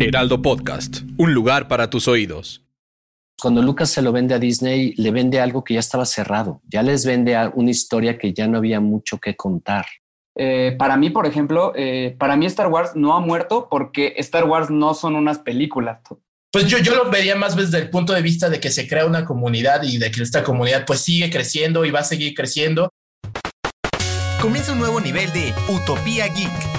Heraldo Podcast, un lugar para tus oídos. Cuando Lucas se lo vende a Disney, le vende algo que ya estaba cerrado. Ya les vende una historia que ya no había mucho que contar. Eh, para mí, por ejemplo, eh, para mí Star Wars no ha muerto porque Star Wars no son unas películas. Pues yo, yo lo vería más desde el punto de vista de que se crea una comunidad y de que esta comunidad pues sigue creciendo y va a seguir creciendo. Comienza un nuevo nivel de Utopía Geek.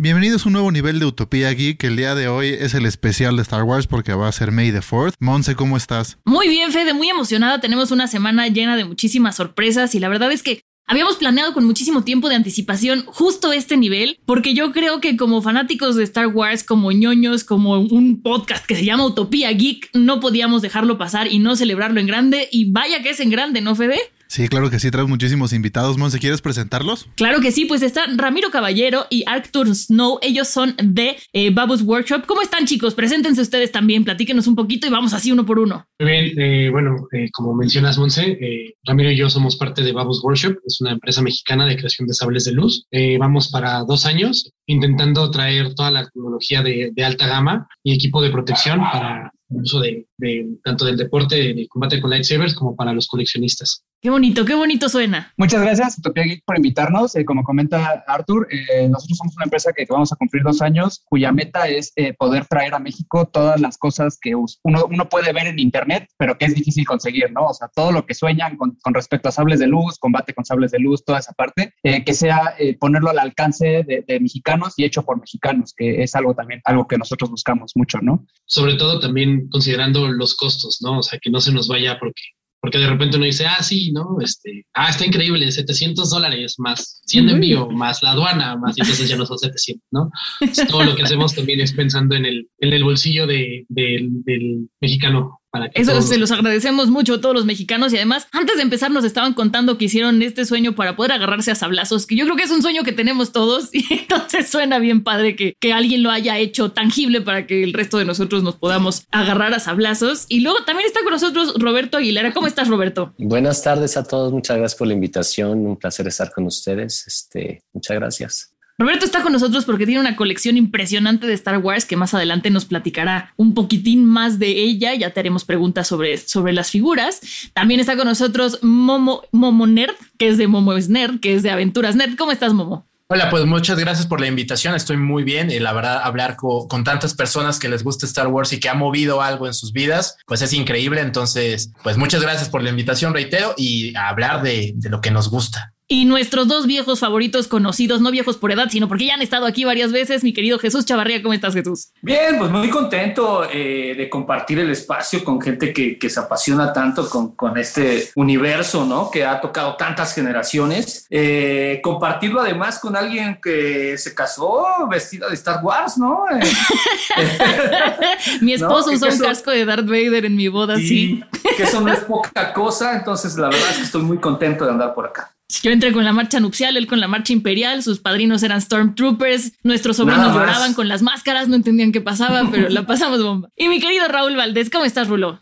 Bienvenidos a un nuevo nivel de Utopía Geek. El día de hoy es el especial de Star Wars porque va a ser May the 4th. Monse, ¿cómo estás? Muy bien, Fede, muy emocionada. Tenemos una semana llena de muchísimas sorpresas y la verdad es que Habíamos planeado con muchísimo tiempo de anticipación justo este nivel, porque yo creo que como fanáticos de Star Wars, como ñoños, como un podcast que se llama Utopía Geek, no podíamos dejarlo pasar y no celebrarlo en grande. Y vaya que es en grande, ¿no, Fede? Sí, claro que sí, traemos muchísimos invitados. Monse, ¿quieres presentarlos? Claro que sí, pues están Ramiro Caballero y Arthur Snow. Ellos son de eh, Babus Workshop. ¿Cómo están, chicos? Preséntense ustedes también, platíquenos un poquito y vamos así uno por uno. Muy bien, eh, bueno, eh, como mencionas, Monse, eh, Ramiro y yo somos parte de Babus Workshop, es una empresa mexicana de creación de sables de luz. Eh, vamos para dos años intentando traer toda la tecnología de, de alta gama y equipo de protección para el uso de, de tanto del deporte de combate con lightsabers como para los coleccionistas. Qué bonito, qué bonito suena. Muchas gracias, Utopia Geek, por invitarnos. Eh, como comenta Arthur, eh, nosotros somos una empresa que vamos a cumplir dos años, cuya meta es eh, poder traer a México todas las cosas que uno, uno puede ver en Internet, pero que es difícil conseguir, ¿no? O sea, todo lo que sueñan con, con respecto a sables de luz, combate con sables de luz, toda esa parte, eh, que sea eh, ponerlo al alcance de, de mexicanos y hecho por mexicanos, que es algo también, algo que nosotros buscamos mucho, ¿no? Sobre todo también considerando los costos, ¿no? O sea, que no se nos vaya porque porque de repente uno dice, ah, sí, ¿no? Este, ah, está increíble, 700 dólares más 100 de envío, más la aduana, más, y entonces ya no son 700, ¿no? Entonces, todo lo que hacemos también es pensando en el, en el bolsillo de, de, del mexicano. Para que Eso todos- se los agradecemos mucho a todos los mexicanos y además, antes de empezar nos estaban contando que hicieron este sueño para poder agarrarse a sablazos, que yo creo que es un sueño que tenemos todos y entonces suena bien padre que, que alguien lo haya hecho tangible para que el resto de nosotros nos podamos agarrar a sablazos. Y luego también está con nosotros Roberto Aguilera. ¿Cómo estás, Roberto? Buenas tardes a todos, muchas gracias por la invitación, un placer estar con ustedes. Este, muchas gracias. Roberto está con nosotros porque tiene una colección impresionante de Star Wars que más adelante nos platicará un poquitín más de ella. Ya te haremos preguntas sobre, sobre las figuras. También está con nosotros Momo, Momo Nerd, que es de Momo es Nerd, que es de Aventuras Nerd. ¿Cómo estás, Momo? Hola, pues muchas gracias por la invitación. Estoy muy bien y la verdad hablar co- con, tantas personas que les gusta Star Wars y que ha movido algo en sus vidas, pues es increíble. Entonces, pues muchas gracias por la invitación, reitero, y hablar de lo que nos gusta. Y nuestros dos viejos favoritos conocidos, no viejos por edad, sino porque ya han estado aquí varias veces, mi querido Jesús Chavarría, ¿cómo estás, Jesús? Bien, pues muy contento eh, de compartir el espacio con gente que, que se apasiona tanto con, con este universo, ¿no? Que ha tocado tantas generaciones. Eh, compartirlo además con alguien que se casó vestida de Star Wars, ¿no? Mi esposo No, usó un casco de Darth Vader en mi boda, sí. y que eso no es poca cosa, entonces la verdad es que estoy muy contento de andar por acá. Yo entré con la marcha nupcial, él con la marcha imperial, sus padrinos eran Stormtroopers, nuestros sobrinos lloraban con las máscaras, no entendían qué pasaba, pero la pasamos bomba. Y mi querido Raúl Valdés, ¿cómo estás, Rulo?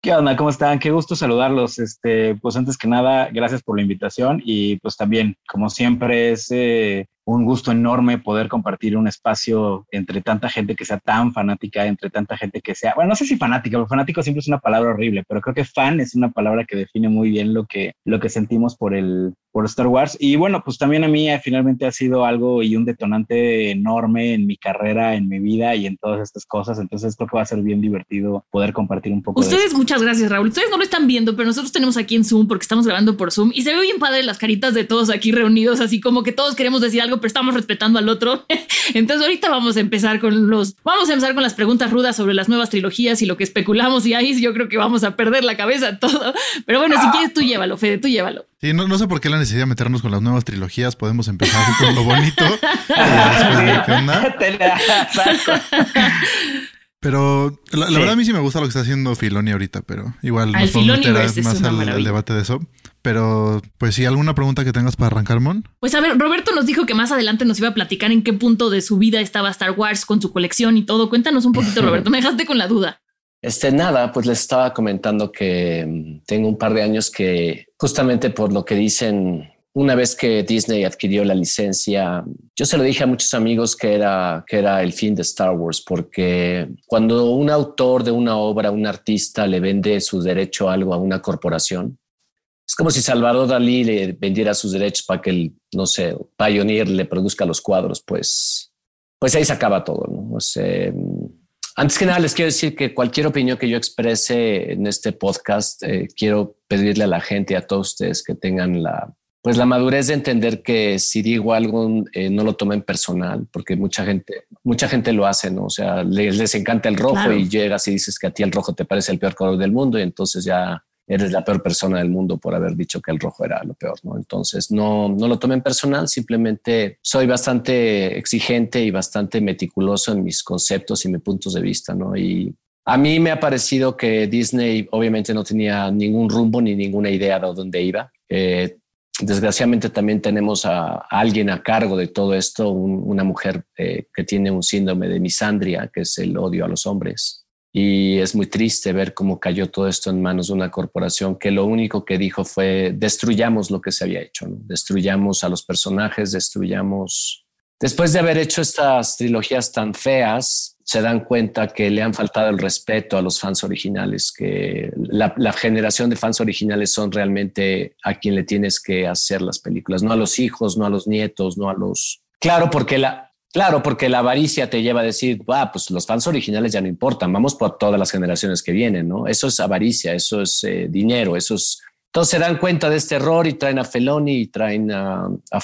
¿Qué onda? ¿Cómo están? Qué gusto saludarlos. Este, pues antes que nada, gracias por la invitación y pues también, como siempre, es eh, un gusto enorme poder compartir un espacio entre tanta gente que sea tan fanática, entre tanta gente que sea, bueno, no sé si fanática, porque fanático siempre es una palabra horrible, pero creo que fan es una palabra que define muy bien lo que, lo que sentimos por el, por Star Wars. Y bueno, pues también a mí eh, finalmente ha sido algo y un detonante enorme en mi carrera, en mi vida y en todas estas cosas. Entonces creo que va a ser bien divertido poder compartir un poco de Ustedes, muchas gracias, Raúl. Ustedes no lo están viendo, pero nosotros tenemos aquí en Zoom porque estamos grabando por Zoom y se ve bien padre las caritas de todos aquí reunidos, así como que todos queremos decir algo, pero estamos respetando al otro. Entonces ahorita vamos a empezar con los, vamos a empezar con las preguntas rudas sobre las nuevas trilogías y lo que especulamos y ahí yo creo que vamos a perder la cabeza todo. Pero bueno, si quieres tú llévalo, Fede, tú llévalo. Sí, no, no sé por qué la necesidad de meternos con las nuevas trilogías. Podemos empezar con lo bonito. Pero la, verdad a mí sí me gusta lo que está haciendo Filoni ahorita, pero igual nos podemos meter más al, al, debate de eso. Pero pues sí, ¿alguna pregunta que tengas para arrancar, Mon? Pues a ver, Roberto nos dijo que más adelante nos iba a platicar en qué punto de su vida estaba Star Wars con su colección y todo. Cuéntanos un poquito, Roberto. Me dejaste con la duda. Este, nada, pues les estaba comentando que mm, tengo un par de años que justamente por lo que dicen una vez que Disney adquirió la licencia, yo se lo dije a muchos amigos que era, que era el fin de Star Wars, porque cuando un autor de una obra, un artista, le vende su derecho a algo a una corporación, es como si Salvador Dalí le vendiera sus derechos para que el, no sé, Pioneer le produzca los cuadros, pues, pues ahí se acaba todo. ¿no? antes que nada, les quiero decir que cualquier opinión que yo exprese en este podcast, eh, quiero pedirle a la gente a todos ustedes que tengan la pues la madurez de entender que si digo algo eh, no lo tomen personal, porque mucha gente, mucha gente lo hace, ¿no? O sea, les, encanta el rojo y llegas y dices que a ti el rojo te parece el peor color del mundo y entonces ya eres la peor persona del mundo por haber dicho que el rojo era lo peor, ¿no? Entonces no, no lo tomen personal, simplemente soy bastante exigente y bastante meticuloso en mis conceptos y mis puntos de vista, ¿no? Y a mí me ha parecido que Disney obviamente no tenía ningún rumbo ni ninguna idea de dónde iba. Eh, Desgraciadamente también tenemos a, alguien a cargo de todo esto, una mujer eh, que tiene un síndrome de misandria, que es el odio a los hombres. Y es muy triste ver cómo cayó todo esto en manos de una corporación que lo único que dijo fue destruyamos lo que se había hecho, destruyamos a los personajes, destruyamos... Después de haber hecho estas trilogías tan feas, se dan cuenta que le han faltado el respeto a los fans originales, que la, generación de fans originales son realmente a quien le tienes que hacer las películas, no a los hijos, no a los nietos, no a los... Claro, porque la, claro, porque la avaricia te lleva a decir, ah, pues los fans originales ya no importan, vamos por todas las generaciones que vienen, ¿no? Eso es avaricia, eso es eh, dinero, eso es... Entonces se dan cuenta de este error y traen a Feloni y traen a, a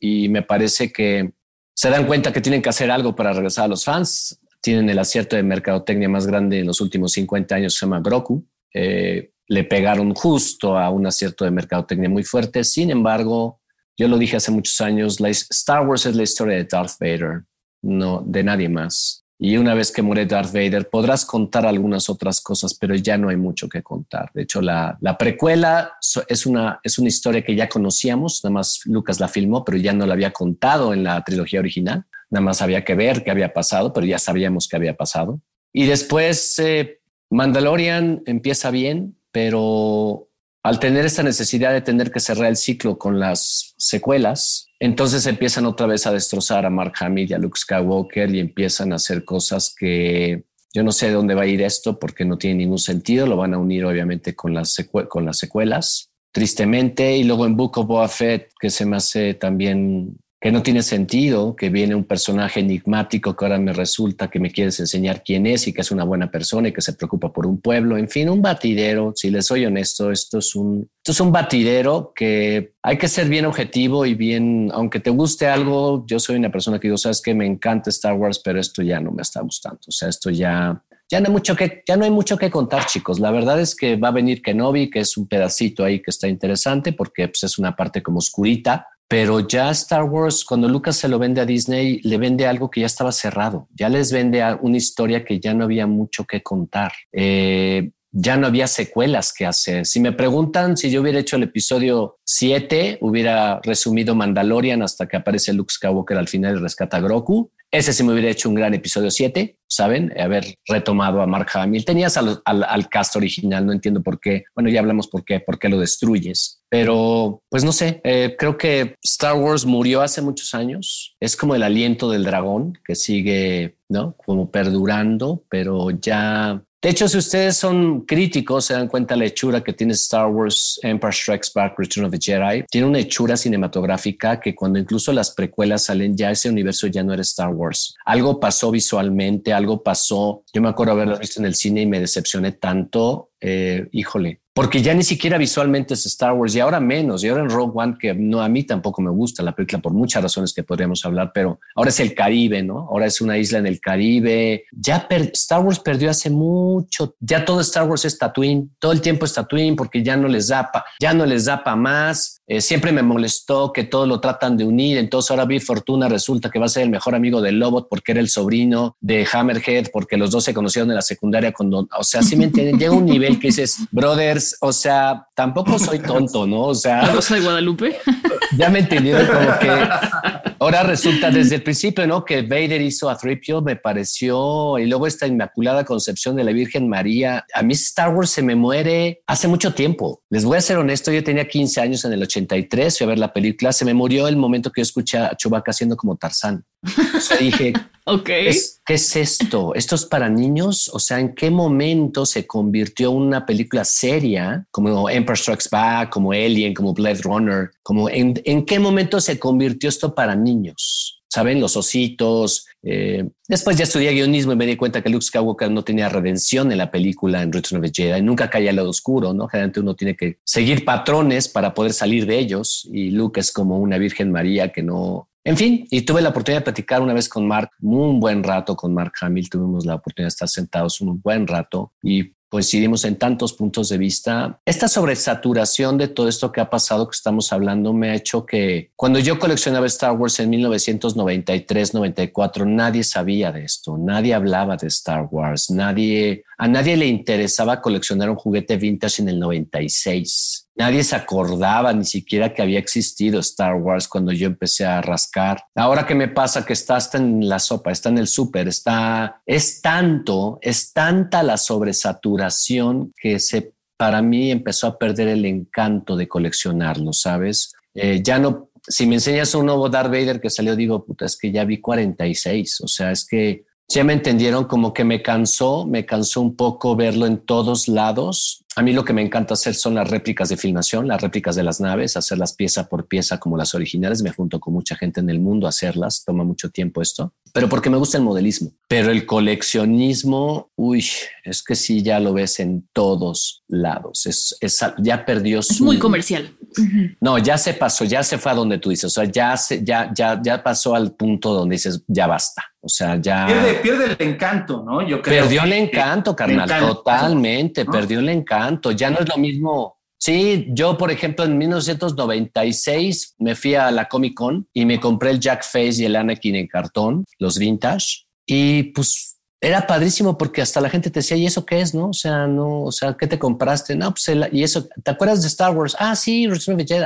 y me parece que se dan cuenta que tienen que hacer algo para regresar a los fans. Tienen el acierto de mercadotecnia más grande en los últimos 50 años, se llama Groku. Eh, le pegaron justo a un acierto de mercadotecnia muy fuerte. Sin embargo, yo lo dije hace muchos años, Star Wars es la historia de Darth Vader, no de nadie más. Y una vez que muere Darth Vader, podrás contar algunas otras cosas, pero ya no hay mucho que contar. De hecho, la, la precuela es una, es una historia que ya conocíamos, nada más Lucas la filmó, pero ya no la había contado en la trilogía original. Nada más había que ver qué había pasado, pero ya sabíamos qué había pasado. Y después eh, Mandalorian empieza bien, pero al tener esta necesidad de tener que cerrar el ciclo con las secuelas, entonces empiezan otra vez a destrozar a Mark Hamill y a Luke Skywalker y empiezan a hacer cosas que yo no sé de dónde va a ir esto porque no tiene ningún sentido. Lo van a unir obviamente con las, secuelas, tristemente. Y luego en Book of Boba Fett, que se me hace también que no tiene sentido, que viene un personaje enigmático que ahora me resulta que me quieres enseñar quién es y que es una buena persona y que se preocupa por un pueblo, en fin, un batidero, si les soy honesto, esto es un, esto es un batidero que hay que ser bien objetivo y bien, aunque te guste algo, yo soy una persona que digo, sabes que me encanta Star Wars, pero esto ya no me está gustando, o sea, esto ya... Ya no, hay mucho que, ya no hay mucho que contar, chicos. La verdad es que va a venir Kenobi, que es un pedacito ahí que está interesante porque pues, es una parte como oscurita, pero ya Star Wars, cuando Lucas se lo vende a Disney, le vende algo que ya estaba cerrado. Ya les vende una historia que ya no había mucho que contar. Eh, ya no había secuelas que hacer. Si me preguntan si yo hubiera hecho el episodio 7, hubiera resumido Mandalorian hasta que aparece Luke Skywalker al final y rescata a Grogu. Ese sí me hubiera hecho un gran episodio 7, ¿saben? Haber retomado a Mark Hamill. Tenías al, al, cast original, no entiendo por qué. Bueno, ya hablamos por qué, por qué lo destruyes. Pero, pues no sé, eh, creo que Star Wars murió hace muchos años. Es como el aliento del dragón que sigue, ¿no? Como perdurando, pero ya de hecho, si ustedes son críticos, se dan cuenta la hechura que tiene Star Wars Empire Strikes Back Return of the Jedi. Tiene una hechura cinematográfica que cuando incluso las precuelas salen, ya ese universo ya no era Star Wars. Algo pasó visualmente, algo pasó. Yo me acuerdo haberlas visto en el cine y me decepcioné tanto. Eh, híjole, porque ya ni siquiera visualmente es Star Wars y ahora menos, y ahora en Rogue One, que no a mí tampoco me gusta la película por muchas razones que podríamos hablar, pero ahora es el Caribe, ¿no? Ahora es una isla en el Caribe. Ya Star Wars perdió hace mucho, ya todo Star Wars es Tatooine, todo el tiempo es Tatooine porque ya no les da pa, ya no les da para más. Eh, siempre me molestó que todo lo tratan de unir. Entonces ahora vi Fortuna resulta que va a ser el mejor amigo de Lobot porque era el sobrino de Hammerhead, porque los dos se conocieron en la secundaria. Cuando, o sea, si me entienden, llega un nivel que dices, brothers, o sea, tampoco soy tonto, ¿no? O sea, ¿No soy Guadalupe? Ya me entendieron como que ahora resulta desde el principio, ¿no? Que Vader hizo a Tripio, me pareció, y luego esta inmaculada concepción de la Virgen María. A mí Star Wars se me muere hace mucho tiempo. Les voy a ser honesto, yo tenía 15 años en el 83, fui a ver la película, se me murió el momento que yo escuché a Chewbacca haciendo como Tarzán. O sea, dije, ok. ¿qué es esto? ¿Esto es para niños? O sea, ¿en qué momento se convirtió una película seria como Empire Strikes Back, como Alien, como Blade Runner? Como en, en qué momento se convirtió esto para niños? ¿Saben? Los ositos. Eh, después ya estudié guionismo y me di cuenta que Luke Skywalker no tenía redención en la película en Return of the Jedi. Nunca caía al lado oscuro, ¿no? Generalmente uno tiene que seguir patrones para poder salir de ellos y Luke es como una Virgen María que no, en fin, y tuve la oportunidad de platicar una vez con Mark, un buen rato con Mark Hamill, tuvimos la oportunidad de estar sentados un buen rato y coincidimos en tantos puntos de vista. Esta sobresaturación de todo esto que ha pasado que estamos hablando me ha hecho que cuando yo coleccionaba Star Wars en 1993-94, nadie sabía de esto, nadie hablaba de Star Wars, nadie, a nadie le interesaba coleccionar un juguete vintage en el 96 Nadie se acordaba ni siquiera que había existido Star Wars cuando yo empecé a rascar. Ahora que me pasa que está hasta en la sopa, está en el súper, está, es tanto, es tanta la sobresaturación que se, para mí empezó a perder el encanto de coleccionarlo, ¿sabes? Eh, ya no, si me enseñas un nuevo Darth Vader que salió, digo, puta, es que ya vi 46, o sea, es que ya me entendieron como que me cansó, me cansó un poco verlo en todos lados a mí lo que me encanta hacer son las réplicas de filmación, las réplicas de las naves, hacerlas pieza por pieza como las originales. Me junto con mucha gente en el mundo a hacerlas. Toma mucho tiempo esto, pero porque me gusta el modelismo. Pero el coleccionismo, uy, es que sí, ya lo ves en todos lados. Es, ya perdió su... Es muy comercial. No, ya se pasó, ya se fue a donde tú dices. O sea, ya, se, ya, ya, ya pasó al punto donde dices, ya basta. O sea, ya... Pierde, el encanto, ¿no? Yo creo. Perdió el encanto, carnal. Totalmente, perdió el encanto ya no es lo mismo. Sí, yo, por ejemplo, en 1996 me fui a la Comic Con y me compré el Jack Face y el Anakin en cartón, los vintage. Y pues era padrísimo porque hasta la gente te decía, ¿y eso qué es? No, o sea, no, o sea, ¿qué te compraste? No, pues, y eso, ¿te acuerdas de Star Wars? Ah, sí,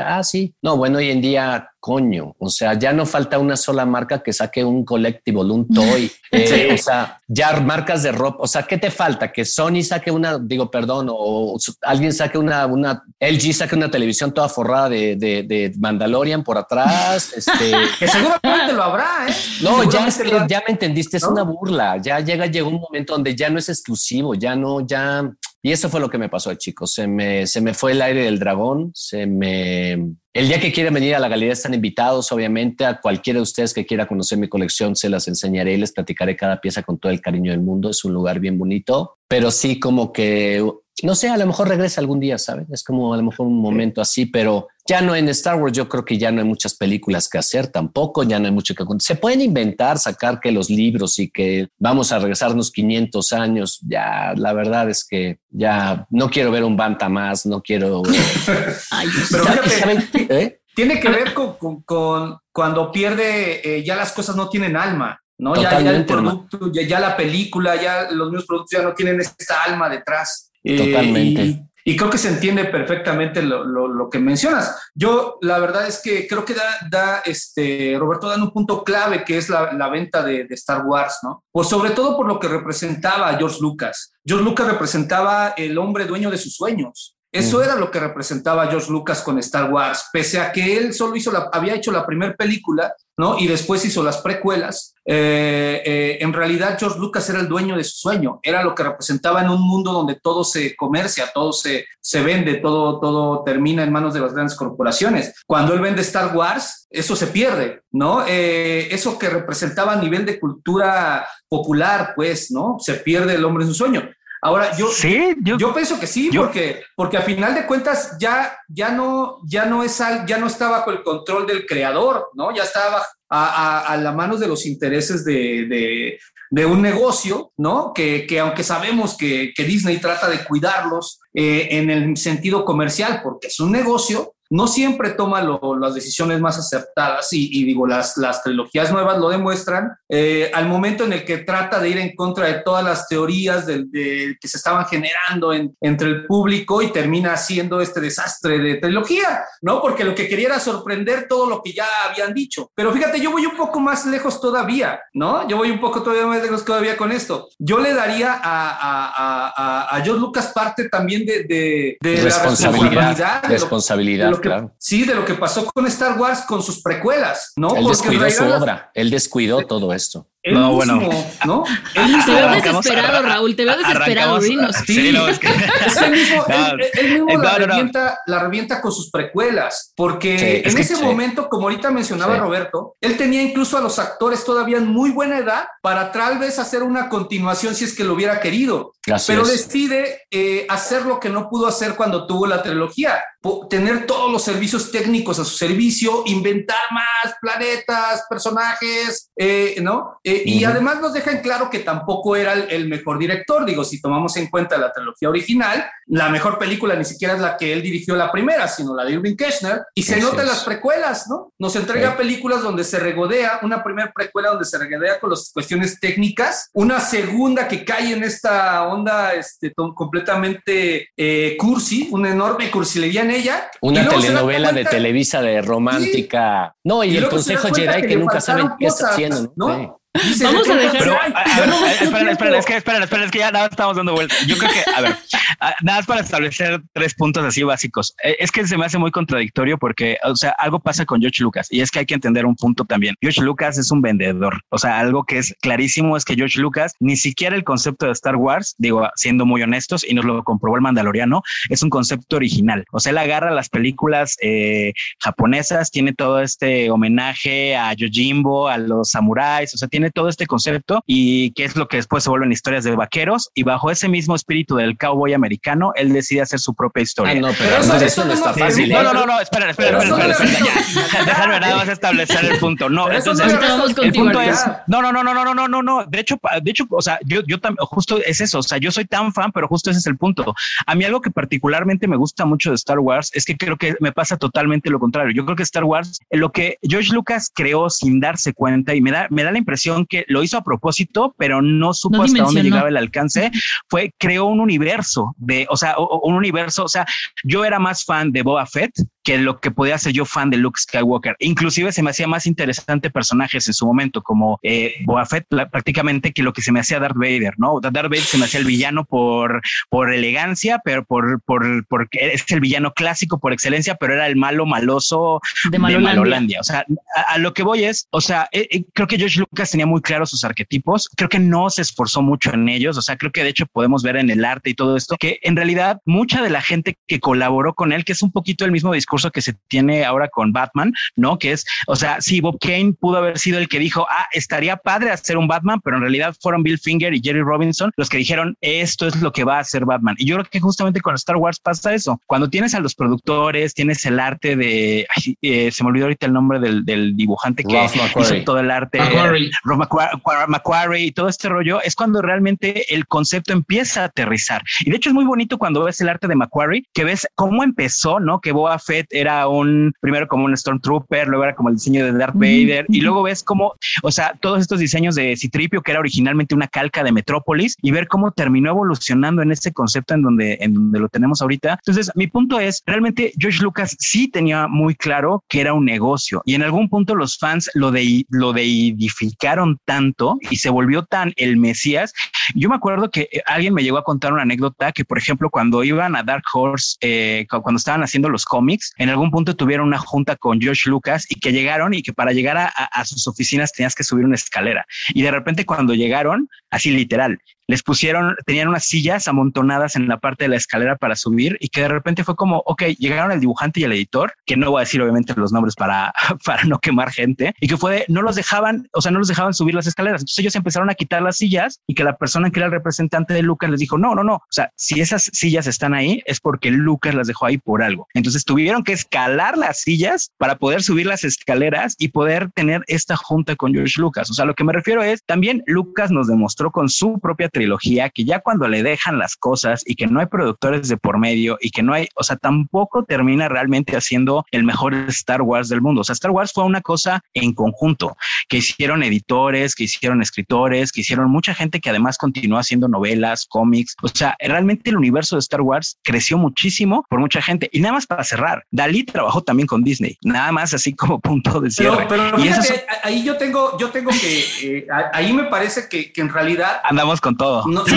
Ah, sí. No, bueno, hoy en día, coño, o sea, ya no falta una sola marca que saque un collectible, un toy, eh, o sea, ya marcas de ropa, o sea, ¿qué te falta? Que Sony saque una, digo, perdón, o alguien saque una, una, LG saque una televisión toda forrada de, de, Mandalorian por atrás, este... que seguramente lo habrá, ¿eh? No, ya, ya me entendiste, es una burla, ya llega llegó un momento donde ya no es exclusivo, ya no, ya... Y eso fue lo que me pasó, chicos. Se me, se me fue el aire del dragón, se me... El día que quieran venir a la galería están invitados, obviamente, a cualquiera de ustedes que quiera conocer mi colección, se las enseñaré y les platicaré cada pieza con todo el cariño del mundo. Es un lugar bien bonito, pero sí como que no sé, a lo mejor regresa algún día, ¿sabes? Es como a lo mejor un momento así, pero ya no en Star Wars, yo creo que ya no hay muchas películas que hacer tampoco, ya no hay mucho que contar. Se pueden inventar, sacar que los libros y que vamos a regresarnos 500 años, ya la verdad es que ya no quiero ver un Banta más, no quiero... pero ¿Eh? tiene que ver con, cuando pierde, eh, ya las cosas no tienen alma. ¿no? Ya, el producto, ya, la película, ya los mismos productos ya no tienen esta alma detrás. Eh, Totalmente. y, creo que se entiende perfectamente lo, lo, que mencionas. Yo, la verdad es que creo que da, da este, Roberto, dan un punto clave que es la, la venta de, de, Star Wars, ¿no? Pues sobre todo por lo que representaba George Lucas. George Lucas representaba el hombre dueño de sus sueños. Eso era lo que representaba George Lucas con Star Wars, pese a que él solo hizo la, había hecho la primera película, ¿no? Y después hizo las precuelas. Eh, eh, en realidad George Lucas era el dueño de su sueño, era lo que representaba en un mundo donde todo se comercia, todo se, se vende, todo, todo termina en manos de las grandes corporaciones. Cuando él vende Star Wars, eso se pierde, ¿no? Eh, eso que representaba a nivel de cultura popular, pues, ¿no? Se pierde el hombre en su sueño. Ahora, yo, ¿Sí? yo, pienso que sí, porque, porque a final de cuentas ya, ya, no, ya, no es ya no está bajo el control del creador, ¿no? Ya estaba a, a, la manos de los intereses de, de, un negocio, ¿no? Que, que aunque sabemos que, que, Disney trata de cuidarlos eh, en el sentido comercial, porque es un negocio, no siempre toma las decisiones más acertadas y, digo, las, las trilogías nuevas lo demuestran, eh, al momento en el que trata de ir en contra de todas las teorías de, que se estaban generando entre el público y termina haciendo este desastre de trilogía, ¿no? Porque lo que quería era sorprender todo lo que ya habían dicho. Pero fíjate, yo voy un poco más lejos todavía, ¿no? Yo voy un poco todavía más lejos todavía con esto. Yo le daría a, a, a, a George Lucas parte también de, de, responsabilidad, la responsabilidad. responsabilidad sí, de lo que pasó con Star Wars con sus precuelas, ¿no? Él descuidó su obra, él descuidó todo esto. No, bueno. ¿no? Él te veo desesperado, Raúl, te veo desesperado, dinos. Sí, es, que... él mismo, él, mismo la, revienta, la, revienta, con sus precuelas, porque en ese momento, como ahorita mencionaba Roberto, él tenía incluso a los actores todavía en muy buena edad para tal vez hacer una continuación si es que lo hubiera querido. pero decide eh, hacer lo que no pudo hacer cuando tuvo la trilogía, tener todos los servicios técnicos a su servicio, inventar más planetas, personajes, eh, ¿no? Eh, y además nos dejan claro que tampoco era el, mejor director. Digo, si tomamos en cuenta la trilogía original, la mejor película ni siquiera es la que él dirigió la primera, sino la de Irving Kirchner. Y se nota en las precuelas, ¿no? Nos entrega películas donde se regodea, una primera precuela donde se regodea con las cuestiones técnicas, una segunda que cae en esta onda este, completamente eh, cursi, una enorme cursilería en ella. Una telenovela de Televisa de romántica. No, y, el Consejo Jedi que, nunca saben qué está haciendo. ¿no? Vamos a dejar. Pero, esperen, esperen, es que, esperen, esperen, es que ya nada estamos dando vueltas. Yo creo que, a ver, nada más para establecer tres puntos así básicos. Eh, es que se me hace muy contradictorio porque, o sea, algo pasa con George Lucas y es que hay que entender un punto también. George Lucas es un vendedor. O sea, algo que es clarísimo es que George Lucas ni siquiera el concepto de Star Wars, digo, siendo muy honestos y nos lo comprobó el Mandaloriano, es un concepto original. O sea, él agarra las películas eh, japonesas, tiene todo este homenaje a Yojimbo, a los samuráis, o sea, tiene tiene todo este concepto y que es lo que después se vuelven historias de vaqueros y bajo ese mismo espíritu del cowboy americano, él decide hacer su propia historia. Ah, no, pero, pero eso, eso, eso, no está fácil. fácil. No, no, no, no, espera, espera, espera, espera, Déjame nada más establecer el punto. No, entonces no el punto es no, no, no, no, no, no, no, no. De hecho, de hecho, o sea, yo, yo también justo es eso. O sea, yo soy tan fan, pero justo ese es el punto. A mí algo que particularmente me gusta mucho de Star Wars es que creo que me pasa totalmente lo contrario. Yo creo que Star Wars, lo que George Lucas creó sin darse cuenta y me da, me da la impresión que lo hizo a propósito, pero no supo hasta dónde llegaba el alcance, fue creó un universo de, o sea, un universo, o sea, yo era más fan de Boba Fett que lo que podía ser yo fan de Luke Skywalker. Inclusive se me hacía más interesante personajes en su momento, como eh, Boba Fett prácticamente que lo que se me hacía Darth Vader, ¿no? Darth Vader se me hacía el villano por, por elegancia, pero por, por, porque es el villano clásico por excelencia, pero era el malo maloso de Malolandia. O sea, a, lo que voy es, o sea, eh, eh, creo que George Lucas tenía muy claros sus arquetipos, creo que no se esforzó mucho en ellos, o sea, creo que de hecho podemos ver en el arte y todo esto, que en realidad mucha de la gente que colaboró con él, que es un poquito el mismo discurso, discurso que se tiene ahora con Batman, ¿no? Que es, o sea, sí, Bob Kane pudo haber sido el que dijo, ah, estaría padre hacer un Batman, pero en realidad fueron Bill Finger y Jerry Robinson los que dijeron, esto es lo que va a hacer Batman. Y yo creo que justamente con Star Wars pasa eso. Cuando tienes a los productores, tienes el arte de, eh, se me olvidó ahorita el nombre del, dibujante que hizo todo el arte, Rob Macquarie y todo este rollo, es cuando realmente el concepto empieza a aterrizar. Y de hecho es muy bonito cuando ves el arte de Macquarie, que ves cómo empezó, ¿no? Que Boa Fett era un, primero como un Stormtrooper, luego era como el diseño de Darth Vader, y luego ves cómo, o sea, todos estos diseños de Citripio, que era originalmente una calca de Metrópolis, y ver cómo terminó evolucionando en este concepto en donde, en donde lo tenemos ahorita. Entonces, mi punto es, realmente George Lucas sí tenía muy claro que era un negocio, y en algún punto los fans lo, de, lo deidificaron tanto y se volvió tan el Mesías. Yo me acuerdo que eh, alguien me llegó a contar una anécdota que, por ejemplo, cuando iban a Dark Horse, eh, cuando estaban haciendo los cómics, en algún punto tuvieron una junta con George Lucas y que llegaron y que para llegar a, sus oficinas tenías que subir una escalera. Y de repente cuando llegaron, así literal, les pusieron, tenían unas sillas amontonadas en la parte de la escalera para subir y que de repente fue como, ok, llegaron el dibujante y el editor, que no voy a decir obviamente los nombres para, para no quemar gente, y que fue, no los dejaban, o sea, no los dejaban subir las escaleras. Entonces ellos empezaron a quitar las sillas y que la persona que era el representante de Lucas les dijo, no, no, no, o sea, si esas sillas están ahí es porque Lucas las dejó ahí por algo. Entonces tuvieron que escalar las sillas para poder subir las escaleras y poder tener esta junta con George Lucas. O sea, lo que me refiero es, también Lucas nos demostró con su propia trilogía que ya cuando le dejan las cosas y que no hay productores de por medio y que no hay, o sea, tampoco termina realmente haciendo el mejor Star Wars del mundo. O sea, Star Wars fue una cosa en conjunto que hicieron editores, que hicieron escritores, que hicieron mucha gente que además continuó haciendo novelas, cómics. O sea, realmente el universo de Star Wars creció muchísimo por mucha gente. Y nada más para cerrar, Dalí trabajó también con Disney, nada más así como punto de cierre. Pero, ahí yo tengo, yo tengo que, eh, ahí me parece que, en realidad andamos con todo. No, se,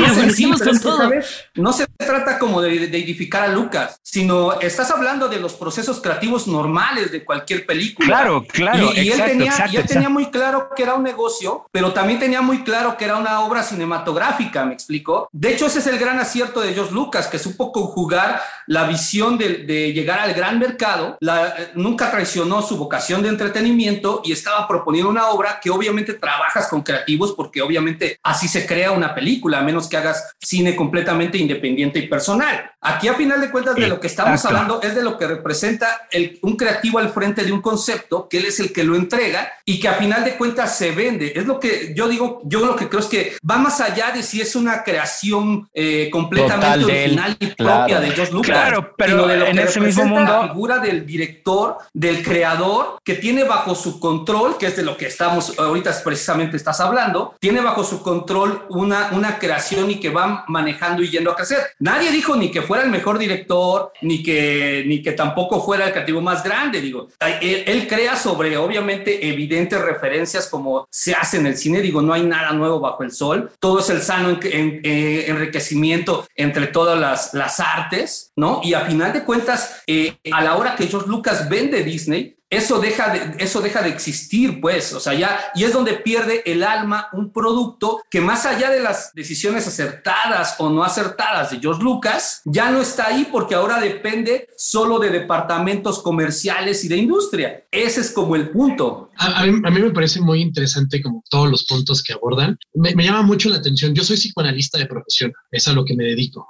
no se trata como de, de edificar a Lucas, sino estás hablando de los procesos creativos normales de cualquier película. Claro, claro. Y, él, tenía, él tenía muy claro que era un negocio, pero también tenía muy claro que era una obra cinematográfica, me explico. De hecho, ese es el gran acierto de George Lucas, que supo conjugar la visión de, llegar al gran mercado, la, nunca traicionó su vocación de entretenimiento y estaba proponiendo una obra que obviamente trabajas con creativos porque obviamente así se crea una película, a menos que hagas cine completamente independiente y personal. Aquí a final de cuentas de lo que estamos hablando es de lo que representa el, un creativo al frente de un concepto, que él es el que lo entrega y que a final de cuentas se vende. Es lo que yo digo, yo lo que creo es que va más allá de si es una creación eh, completamente original y propia de George Lucas. Claro, pero de lo en que ese mismo mundo. La figura del director, del creador, que tiene bajo su control, que es de lo que estamos ahorita precisamente estás hablando, tiene bajo su control una, una creación y que va manejando y yendo a crecer. Nadie dijo ni que fuera el mejor director, ni que, ni que tampoco fuera el creativo más grande, digo. Él, crea sobre, obviamente, evidentes referencias como se hace en el cine, digo, no hay nada nuevo bajo el sol, todo es el sano eh, enriquecimiento entre todas las, las artes, ¿no? Y a final de cuentas, eh, a la hora que George Lucas vende Disney, eso deja, de, eso deja de existir, pues, o sea, ya, y es donde pierde el alma un producto que más allá de las decisiones acertadas o no acertadas de George Lucas, ya no está ahí porque ahora depende solo de departamentos comerciales y de industria. Ese es como el punto. A, mí, me parece muy interesante como todos los puntos que abordan. Me, llama mucho la atención. Yo soy psicoanalista de profesión, es a lo que me dedico.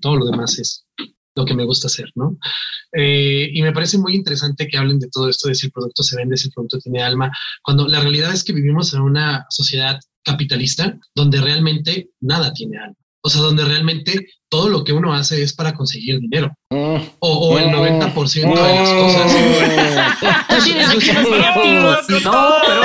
Todo lo demás es lo que me gusta hacer, ¿no? Eh, y me parece muy interesante que hablen de todo esto, de si el producto se vende, si el producto tiene alma, cuando la realidad es que vivimos en una sociedad capitalista donde realmente nada tiene alma. O sea, donde realmente todo lo que uno hace es para conseguir dinero. Mm. O, el 90% de las cosas. no, pero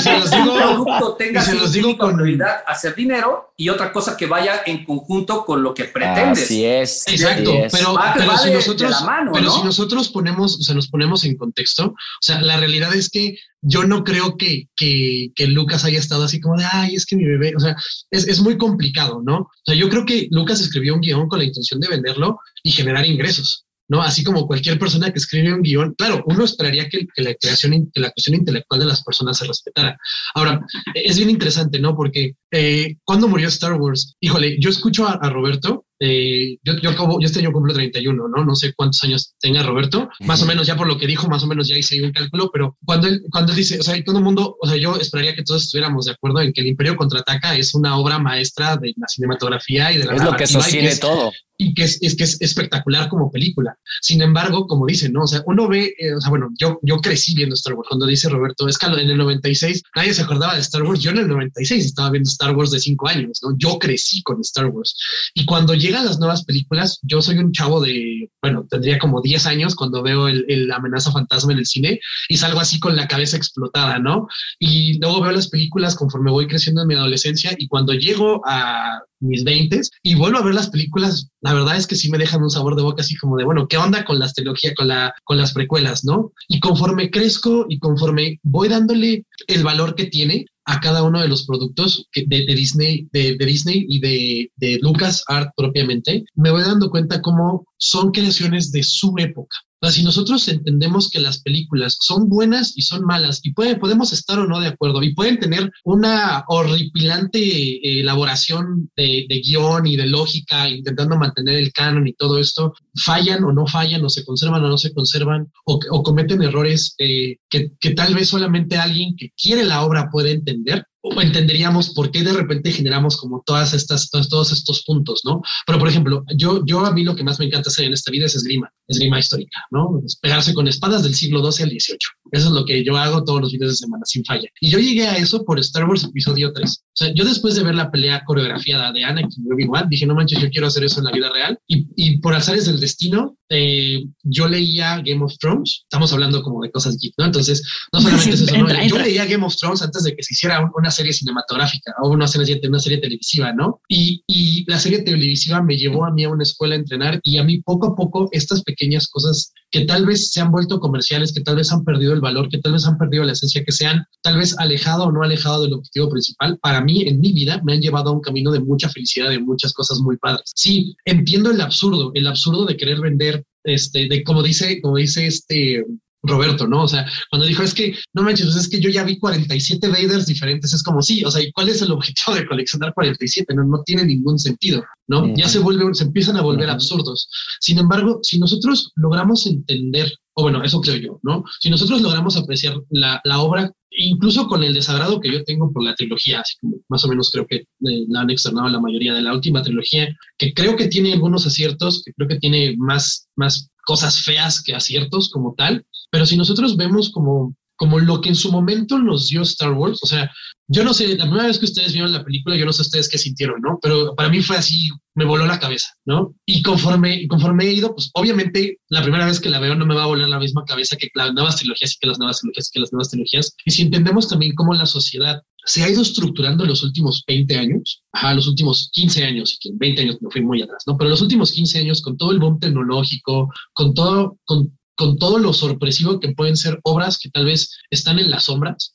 se los digo, producto tenga se los digo con prioridad hacer dinero y otra cosa que vaya en conjunto con lo que pretendes. Así es. Exacto. Pero, pero, si nosotros, pero si nosotros ponemos, o sea, nos ponemos en contexto, o sea, la realidad es que yo no creo que, que, que, Lucas haya estado así como de, ay, es que mi bebé, o sea, es, es, muy complicado, ¿no? O sea, yo creo que Lucas escribió un guion con la intención de venderlo y generar ingresos. ¿no? Así como cualquier persona que escribe un guion, claro, uno esperaría que, la creación, que la cuestión intelectual de las personas se respetara. Ahora, es bien interesante, ¿no? Porque eh, cuando murió Star Wars, híjole, yo escucho a Roberto eh, yo, yo, yo este año cumplo 31, ¿no? No sé cuántos años tenga Roberto, más o menos ya por lo que dijo, más o menos ya hice un cálculo, pero cuando él, cuando él dice, o sea, todo el mundo, o sea, yo esperaría que todos estuviéramos de acuerdo en que El Imperio Contraataca es una obra maestra de la cinematografía y de la Es lo que sostiene todo y que es, es, que es espectacular como película. Sin embargo, como dicen, ¿no? O sea, uno ve, eh, o sea, bueno, yo, yo crecí viendo Star Wars. Cuando dice Roberto, es que en el 96 nadie se acordaba de Star Wars. Yo en el 96 estaba viendo Star Wars de cinco años, ¿no? Yo crecí con Star Wars. Y cuando las nuevas películas, yo soy un chavo de, bueno, tendría como 10 años cuando veo el, el amenaza fantasma en el cine y salgo así con la cabeza explotada, ¿no? Y luego veo las películas conforme voy creciendo en mi adolescencia y cuando llego a mis 20 y vuelvo a ver las películas, la verdad es que sí me dejan un sabor de boca así como de, bueno, ¿qué onda con las trilogías, con, la, con las precuelas, no? Y conforme crezco y conforme voy dándole el valor que tiene a cada uno de los productos de, Disney, de, Disney y de, de Lucas Art propiamente, me voy dando cuenta cómo son creaciones de su época. Si nosotros entendemos que las películas son buenas y son malas y puede, podemos estar o no de acuerdo y pueden tener una horripilante eh, elaboración de, guion y de lógica, intentando mantener el canon y todo esto, fallan o no fallan o se conservan o no se conservan o, cometen errores eh, que, que tal vez solamente alguien que quiere la obra puede entender o entenderíamos por qué de repente generamos como todas estas, todos, estos puntos, ¿no? Pero, por ejemplo, yo, yo a mí lo que más me encanta hacer en esta vida es esgrima, esgrima histórica, ¿no? pegarse con espadas del siglo XII al XVIII. Eso es lo que yo hago todos los fines de semana, sin falla. Y yo llegué a eso por Star Wars Episodio 3. O sea, yo después de ver la pelea coreografiada de Anakin y Obi-Wan, dije, no manches, yo quiero hacer eso en la vida real. Y, y por azares del destino, eh, yo leía Game of Thrones. Estamos hablando como de cosas geek, ¿no? Entonces, no solamente es eso, ¿no? Yo leía Game of Thrones antes de que se hiciera una serie cinematográfica o una serie, una serie televisiva, ¿no? Y, y la serie televisiva me llevó a mí a una escuela a entrenar y a mí poco a poco estas pequeñas cosas que tal vez se han vuelto comerciales, que tal vez han perdido el valor, que tal vez han perdido la esencia, que se han tal vez alejado o no alejado del objetivo principal, para mí en mi vida me han llevado a un camino de mucha felicidad, de muchas cosas muy padres. Sí, entiendo el absurdo, el absurdo de querer vender, este, de como dice, como dice este Roberto, ¿no? O sea, cuando dijo, es que, no manches, pues es que yo ya vi 47 Vaders diferentes, es como, sí, o sea, ¿y cuál es el objetivo de coleccionar 47? No, no tiene ningún sentido, ¿no? Ya se vuelve, se empiezan a volver absurdos. Sin embargo, si nosotros logramos entender, o bueno, eso creo yo, ¿no? Si nosotros logramos apreciar la, la obra, incluso con el desagrado que yo tengo por la trilogía, así como más o menos creo que eh, la han externado la mayoría de la última trilogía, que creo que tiene algunos aciertos, que creo que tiene más, más cosas feas que aciertos como tal, pero si nosotros vemos como, como lo que en su momento nos dio Star Wars, o sea, yo no sé, la primera vez que ustedes vieron la película, yo no sé ustedes qué sintieron, ¿no? Pero para mí fue así, me voló la cabeza, ¿no? Y conforme, conforme he ido, pues obviamente la primera vez que la veo no me va a volar la misma cabeza que las nuevas trilogías y que las nuevas trilogías y que las nuevas trilogías. Y si entendemos también cómo la sociedad se ha ido estructurando en los últimos 20 años, a los últimos 15 años, y que en 20 años me fui muy atrás, ¿no? Pero los últimos 15 años, con todo el boom tecnológico, con todo, con con todo lo sorpresivo que pueden ser obras que tal vez están en las sombras,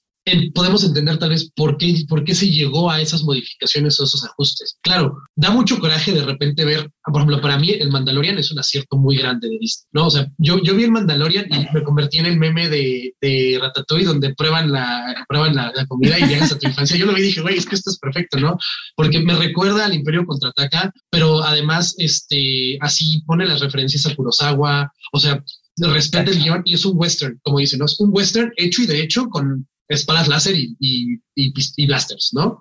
podemos entender tal vez por qué, por qué se llegó a esas modificaciones o esos ajustes. Claro, da mucho coraje de repente ver, por ejemplo, para mí el Mandalorian es un acierto muy grande de Disney, ¿no? O sea, yo, yo vi el Mandalorian y me convertí en el meme de, de Ratatouille donde prueban, la, prueban la, comida y llegas a tu infancia. Yo lo vi y dije, güey, es que esto es perfecto, ¿no? Porque me recuerda al Imperio Contraataca, pero además, este, así pone las referencias a Kurosawa, o sea, respeta el guion y es un western, como dicen, ¿no? Es un western hecho y de hecho con espadas láser y, y, y, blasters, ¿no?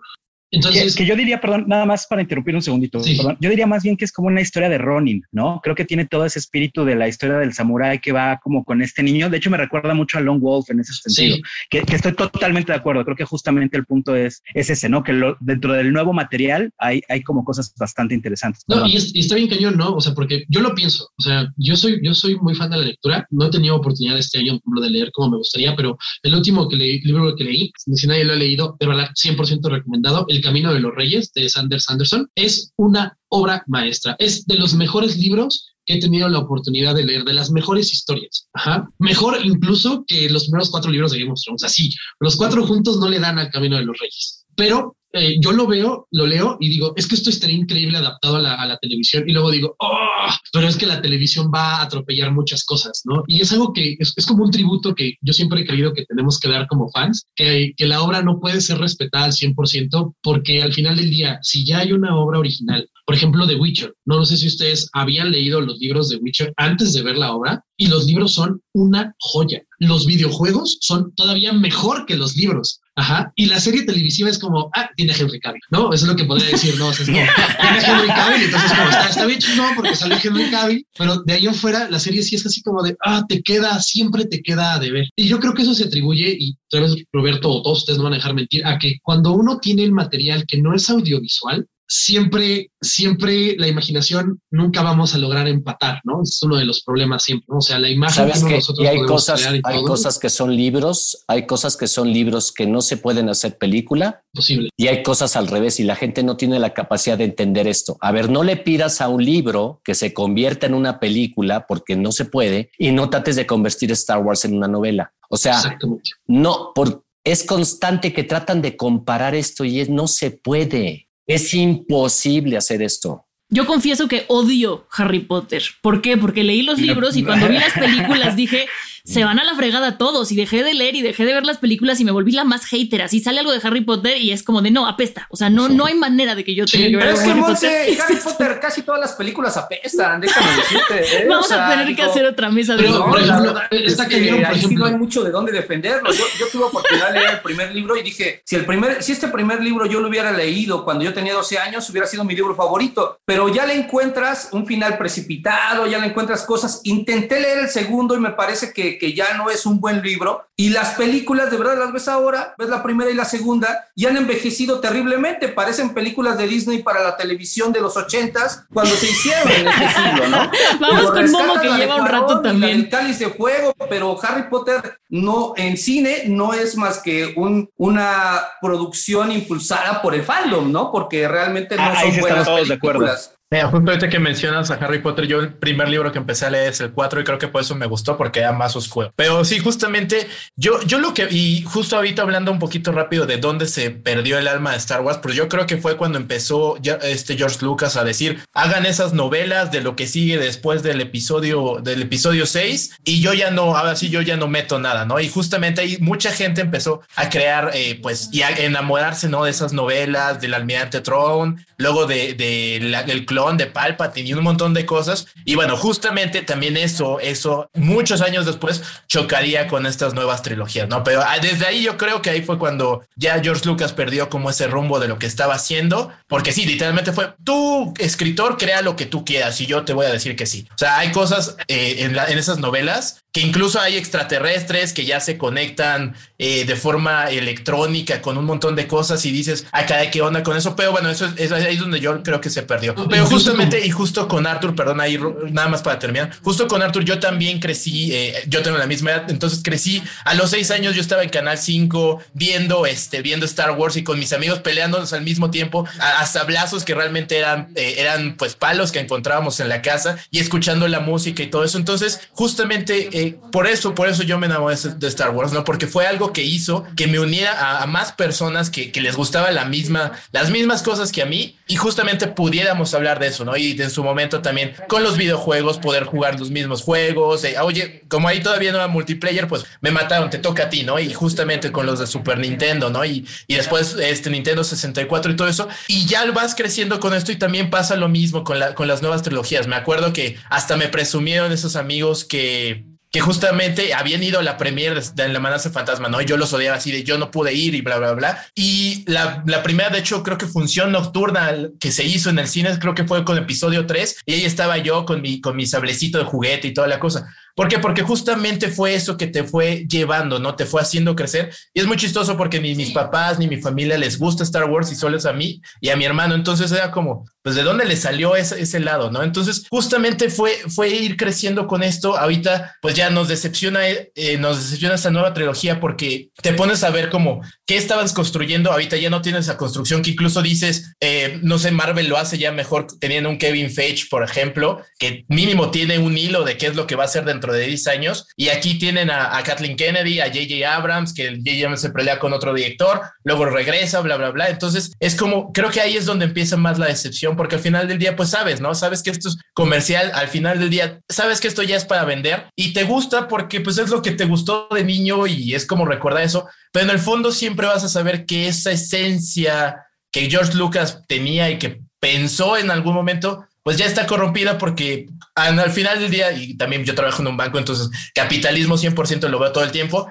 Entonces, que, yo diría, perdón, nada más para interrumpir un segundito, yo diría más bien que es como una historia de Ronin, ¿no? Creo que tiene todo ese espíritu de la historia del samurái que va como con este niño. De hecho, me recuerda mucho a Long Wolf en ese sentido, que, estoy totalmente de acuerdo. Creo que justamente el punto es, es ese, ¿no? Que dentro del nuevo material hay, hay como cosas bastante interesantes. No, y, está bien cañón, ¿no? O sea, porque yo lo pienso, o sea, yo soy, yo soy muy fan de la lectura, no he tenido oportunidad este año de leer como me gustaría, pero el último que leí, libro que leí, si nadie lo ha leído, de verdad, 100% recomendado, El Camino de los Reyes de Sanders Anderson es una obra maestra. Es de los mejores libros que he tenido la oportunidad de leer, de las mejores historias. Ajá. Mejor incluso que los primeros cuatro libros de Game of Thrones. Así, los cuatro juntos no le dan al Camino de los Reyes. Pero eh, yo lo veo, lo leo y digo, es que esto estaría increíble adaptado a la, televisión. Y luego digo, oh, pero es que la televisión va a atropellar muchas cosas, ¿no? Y es algo que es, como un tributo que yo siempre he creído que tenemos que dar como fans, que, que la obra no puede ser respetada al 100% porque al final del día, si ya hay una obra original, por ejemplo, The Witcher, no, no sé si ustedes habían leído los libros de Witcher antes de ver la obra y los libros son una joya. Los videojuegos son todavía mejor que los libros. Ajá. Y la serie televisiva es como, ah, tiene Henry Cavill, ¿no? Eso es lo que podría decir, ¿no? O sea, es como, tiene Henry Cavill, entonces como, está, está bien chingón porque sale Henry Cavill, pero de ahí afuera la serie sí es así como de, ah, te queda, siempre te queda de ver. Y yo creo que eso se atribuye, y tal vez Roberto o todos ustedes no van a dejar mentir, a que cuando uno tiene el material que no es audiovisual, siempre, siempre la imaginación nunca vamos a lograr empatar, ¿no? Es uno de los problemas siempre, O sea, la imagen que, nosotros y hay cosas, hay cosas que son libros, hay cosas que son libros que no se pueden hacer película. Posible. Y hay cosas al revés y la gente no tiene la capacidad de entender esto. A ver, no le pidas a un libro que se convierta en una película porque no se puede y no trates de convertir Star Wars en una novela. O sea, no, por, es constante que tratan de comparar esto y es, no se puede. Es imposible hacer esto. Yo confieso que odio Harry Potter. ¿Por qué? Porque leí los libros y cuando vi las películas dije, se van a la fregada todos y dejé de leer y dejé de ver las películas y me volví la más hater. Así sale algo de Harry Potter y es como de no, apesta. O sea, no, no hay manera de que yo tenga que ver Pero es que Harry Monse, Potter. Harry Potter, casi todas las películas apestan, déjame decirte. ¿eh? Vamos O sea, a tener que hacer otra mesa de Pero, No, por la ejemplo, verdad está es que vieron, por ahí sí no ejemplo- hay mucho de dónde defenderlo. Yo, yo tuve oportunidad de leer el primer libro y dije, si el primer, si este primer libro yo lo hubiera leído cuando yo tenía 12 años, hubiera sido mi libro favorito. Pero ya le encuentras un final precipitado, ya le encuentras cosas. Intenté leer el segundo y me parece que, que ya no es un buen libro. Y las películas, de verdad, las ves ahora, ves la primera y la segunda, y han envejecido terriblemente. Parecen películas de Disney para la televisión de los 80s cuando se hicieron en este siglo, ¿no? Vamos con Momo, que lleva un rato también. del Cáliz de Fuego, pero Harry Potter no en cine no es más que un, una producción impulsada por el fandom, ¿no? Porque realmente no Ah, son buenas todos de acuerdo. Mira, justo ahorita que mencionas a Harry Potter, yo el primer libro que empecé a leer es el 4 y creo que por eso me gustó porque era más oscuro. Pero sí, justamente yo, yo lo que, y justo ahorita hablando un poquito rápido de dónde se perdió el alma de Star Wars, pues yo creo que fue cuando empezó ya este George Lucas a decir, hagan esas novelas de lo que sigue después del episodio, del episodio 6 y yo ya no, ahora sí yo ya no meto nada, ¿no? Y justamente ahí mucha gente empezó a crear, eh, pues, y a enamorarse, ¿no? De esas novelas, del almirante Throne, luego de, de la- del clon de Palpatine y un montón de cosas. Y bueno, justamente también eso, eso muchos años después chocaría con estas nuevas trilogías, ¿no? Pero ah, desde ahí yo creo que ahí fue cuando ya George Lucas perdió como ese rumbo de lo que estaba haciendo, porque sí, literalmente fue, tú, escritor, crea lo que tú quieras y yo te voy a decir que sí. O sea, hay cosas eh, en, la- en esas novelas que incluso hay extraterrestres que ya se conectan eh, de forma electrónica con un montón de cosas y dices, ah, caray, ¿qué onda con eso? Pero bueno, eso es, es ahí es donde yo creo que se perdió. Pero justamente, y justo con Arthur, perdón, ahí nada más para terminar, justo con Arthur yo también crecí, eh, yo tengo la misma edad, entonces crecí, a los seis años yo estaba en Canal 5 viendo, este, viendo Star Wars y con mis amigos peleándonos al mismo tiempo a, a sablazos que realmente eran, eh, eran pues palos que encontrábamos en la casa y escuchando la música y todo eso. Entonces, justamente eh, por eso, por eso yo me enamoré de, de Star Wars, ¿no? Porque fue algo que hizo que me uniera a, a más personas que, que les gustaba la misma, las mismas cosas que a mí y justamente pudiéramos hablar de eso, ¿no? Y en su momento también con los videojuegos, poder jugar los mismos juegos. eh, oye, como ahí todavía no era multiplayer, pues me mataron, te toca a ti, ¿no? Y justamente con los de Super Nintendo, ¿no? Y, después este Nintendo 64 y todo eso. Y ya vas creciendo con esto y también pasa lo mismo con, con las nuevas trilogías. Me acuerdo que hasta me presumieron esos amigos que que justamente habían ido a la premiere de, de La Amenaza Fantasma, ¿no? Y yo los odiaba así de yo no pude ir y bla, bla, bla. Y la, la primera, de hecho, creo que función nocturna que se hizo en el cine, creo que fue con episodio 3, y ahí estaba yo con mi, con mi sablecito de juguete y toda la cosa. ¿Por qué? Porque justamente fue eso que te fue llevando, ¿no? Te fue haciendo crecer. Y es muy chistoso porque ni mis papás ni mi familia les gusta Star Wars y solo es a mí y a mi hermano. Entonces era como, pues, ¿de dónde le salió ese, ese lado, no? Entonces, justamente fue, fue ir creciendo con esto. Ahorita, pues ya nos decepciona, eh, nos decepciona esta nueva trilogía porque te pones a ver como qué estabas construyendo. Ahorita ya no tienes esa construcción que incluso dices, eh, no sé, Marvel lo hace ya mejor teniendo un Kevin Feige, por ejemplo, que mínimo tiene un hilo de qué es lo que va a ser dentro de 10 años. Y aquí tienen a, a Kathleen Kennedy, a J.J. Abrams, que el J.J. se pelea con otro director, luego regresa, bla, bla, bla. Entonces es como, creo que ahí es donde empieza más la decepción, porque al final del día, pues sabes, ¿no? Sabes que esto es comercial, al final del día, sabes que esto ya es para vender y te gusta porque pues es lo que te gustó de niño y es como recordar eso, pero en el fondo siempre vas a saber que esa esencia que George Lucas tenía y que pensó en algún momento, pues ya está corrompida porque al, al final del día, y también yo trabajo en un banco, entonces capitalismo 100% lo veo todo el tiempo,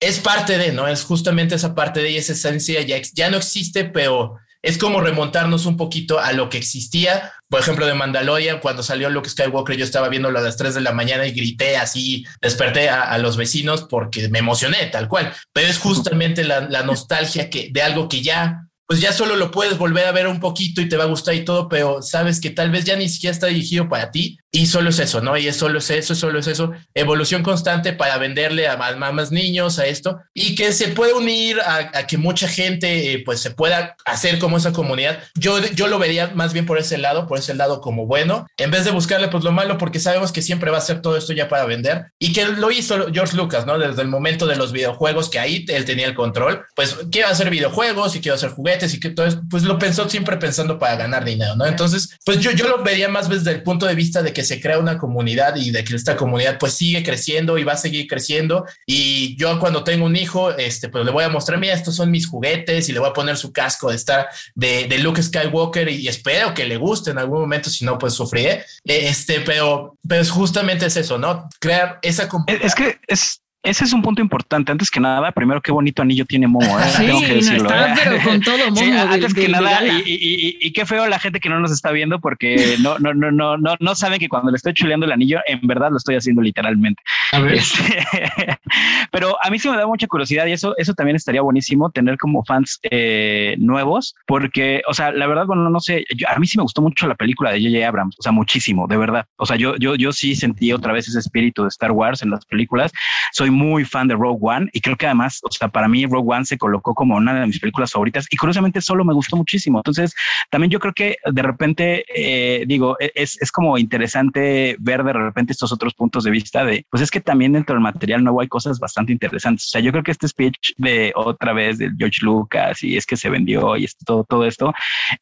es parte de, ¿no? Es justamente esa parte de y esa esencia ya, ya no existe, pero es como remontarnos un poquito a lo que existía. Por ejemplo, de Mandalorian, cuando salió Luke Skywalker, yo estaba viéndolo a las 3 de la mañana y grité así, desperté a, a los vecinos porque me emocioné, tal cual. Pero es justamente la, la nostalgia que, de algo que ya, pues ya solo lo puedes volver a ver un poquito y te va a gustar y todo, pero sabes que tal vez ya ni siquiera está dirigido para ti y solo es eso, ¿no? Y es solo es eso, solo es eso, evolución constante para venderle a más, niños a esto y que se puede unir a, a que mucha gente eh, pues se pueda hacer como esa comunidad. Yo, yo lo vería más bien por ese lado, por ese lado como bueno, en vez de buscarle pues lo malo, porque sabemos que siempre va a ser todo esto ya para vender y que lo hizo George Lucas, ¿no? Desde el momento de los videojuegos, que ahí él tenía el control, pues quiero hacer videojuegos y quiero hacer juguetes juguetes y que todo eso, pues lo pensó siempre pensando para ganar dinero, ¿no? Entonces, pues yo, yo lo vería más desde el punto de vista de que se crea una comunidad y de que esta comunidad pues sigue creciendo y va a seguir creciendo. Y yo cuando tengo un hijo, este, pues le voy a mostrar, mira, estos son mis juguetes y le voy a poner su casco de estar de, de Luke Skywalker y, espero que le guste en algún momento, si no, pues sufriré. Este, pero, pero es justamente es eso, ¿no? Crear esa comunidad. Es que es, ese es un punto importante. Antes que nada, primero, qué bonito anillo tiene Momo. ¿eh? Sí, Tengo que decirlo, no está, ¿eh? pero con todo Momo. antes que nada, y, qué feo la gente que no nos está viendo porque no, no, no, no, no, no saben que cuando le estoy chuleando el anillo, en verdad lo estoy haciendo literalmente. Este, pero a mí sí me da mucha curiosidad y eso, eso también estaría buenísimo tener como fans eh, nuevos, porque, o sea, la verdad, bueno, no sé, a mí sí me gustó mucho la película de J.J. Abrams, o sea, muchísimo, de verdad. O sea, yo, yo, yo sí sentí otra vez ese espíritu de Star Wars en las películas. Soy muy fan de Rogue One y creo que además, o sea, para mí Rogue One se colocó como una de mis películas favoritas y curiosamente solo me gustó muchísimo. Entonces, también yo creo que de repente, eh, digo, e-, es, es como interesante ver de repente estos otros puntos de vista de, pues es que también dentro del material nuevo hay cosas bastante interesantes. O sea, yo creo que este speech de otra vez de George Lucas y es que se vendió y todo, todo esto,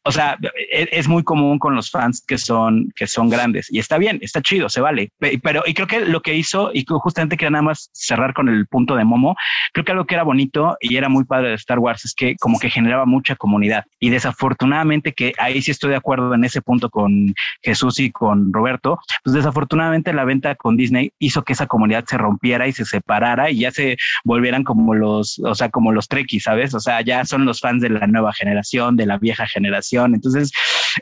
o sea, es, es muy común con los fans que son, que son grandes y está bien, está chido, se vale. Pero, y creo que lo que hizo y justamente quería nada más cerrar con el punto de Momo, creo que algo que era bonito y era muy padre de Star Wars es que como que generaba mucha comunidad y desafortunadamente que ahí sí estoy de acuerdo en ese punto con Jesús y con Roberto, pues desafortunadamente la venta con Disney hizo que esa comunidad se rompiera y se separara y ya se volvieran como los, o sea, como los trekkies, ¿sabes? O sea, ya son los fans de la nueva generación, de la vieja generación. Entonces,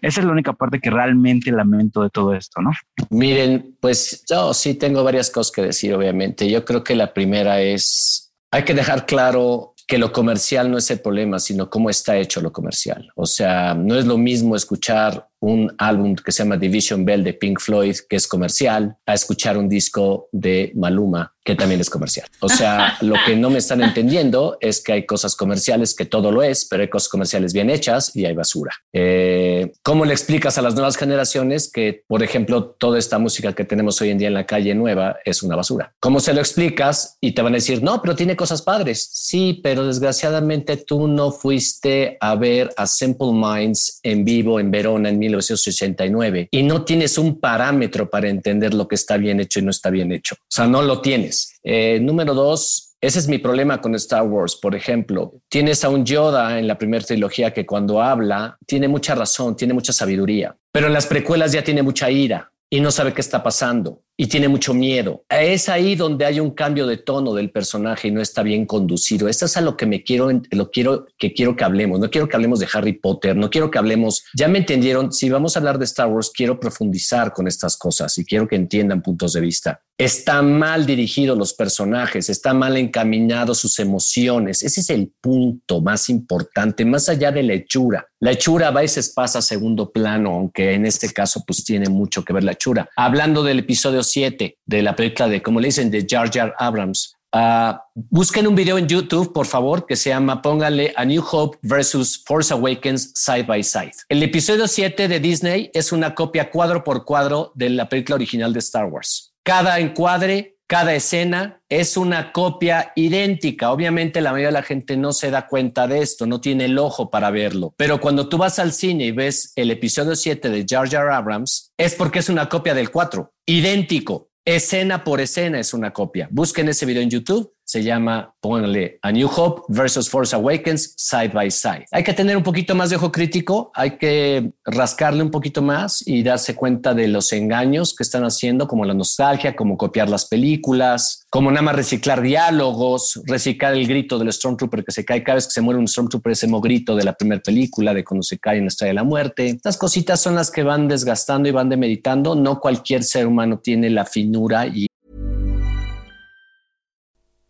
esa es la única parte que realmente lamento de todo esto, ¿no? Miren, pues yo sí tengo varias cosas que decir, obviamente. Yo creo que la primera es, hay que dejar claro que lo comercial no es el problema, sino cómo está hecho lo comercial. O sea, no es lo mismo escuchar un álbum que se llama Division Bell de Pink Floyd, que es comercial, a escuchar un disco de Maluma, que también es comercial. O sea, lo que no me están entendiendo es que hay cosas comerciales, que todo lo es, pero hay cosas comerciales bien hechas y hay basura. Eh, ¿Cómo le explicas a las nuevas generaciones que, por ejemplo, toda esta música que tenemos hoy en día en la calle nueva es una basura? ¿Cómo se lo explicas? Y te van a decir, no, pero tiene cosas padres. Sí, pero desgraciadamente tú no fuiste a ver a Simple Minds en vivo en Verona en 1969 y no tienes un parámetro para entender lo que está bien hecho y no está bien hecho. O sea, no lo tienes. Eh, número dos, ese es mi problema con Star Wars. Por ejemplo, tienes a un Yoda en la primera trilogía que cuando habla tiene mucha razón, tiene mucha sabiduría, pero en las precuelas ya tiene mucha ira y no sabe qué está pasando y tiene mucho miedo. Es ahí donde hay un cambio de tono del personaje y no está bien conducido. Esto es a lo que me quiero, lo quiero, que quiero que hablemos. No quiero que hablemos de Harry Potter, no quiero que hablemos, ya me entendieron, si vamos a hablar de Star Wars, quiero profundizar con estas cosas y quiero que entiendan puntos de vista. Están mal dirigidos los personajes, están mal encaminados sus emociones. Ese es el punto más importante, más allá de la hechura. La hechura a veces pasa a segundo plano, aunque en este caso pues tiene mucho que ver la hechura. Hablando del episodio 7 de la película de, como le dicen, de Jar Jar Abrams. Uh, busquen un video en YouTube, por favor, que se llama Póngale a New Hope versus Force Awakens Side by Side. El episodio 7 de Disney es una copia cuadro por cuadro de la película original de Star Wars. Cada encuadre, cada escena es una copia idéntica. Obviamente la mayoría de la gente no se da cuenta de esto, no tiene el ojo para verlo. Pero cuando tú vas al cine y ves el episodio 7 de Jar Jar Abrams, es porque es una copia del 4, idéntico. Escena por escena es una copia. Busquen ese video en YouTube se llama, pónganle, A New Hope versus Force Awakens side by side. Hay que tener un poquito más de ojo crítico, hay que rascarle un poquito más y darse cuenta de los engaños que están haciendo, como la nostalgia, como copiar las películas, como nada más reciclar diálogos, reciclar el grito del Stormtrooper que se cae cada vez que se muere un Stormtrooper, ese grito de la primera película, de cuando se cae en la estrella de la muerte. Estas cositas son las que van desgastando y van demeritando. No cualquier ser humano tiene la finura y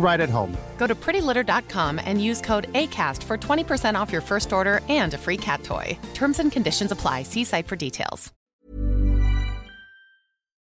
right at home. Go to prettylitter.com and use code ACAST for 20% off your first order and a free cat toy. Terms and conditions apply. See site for details.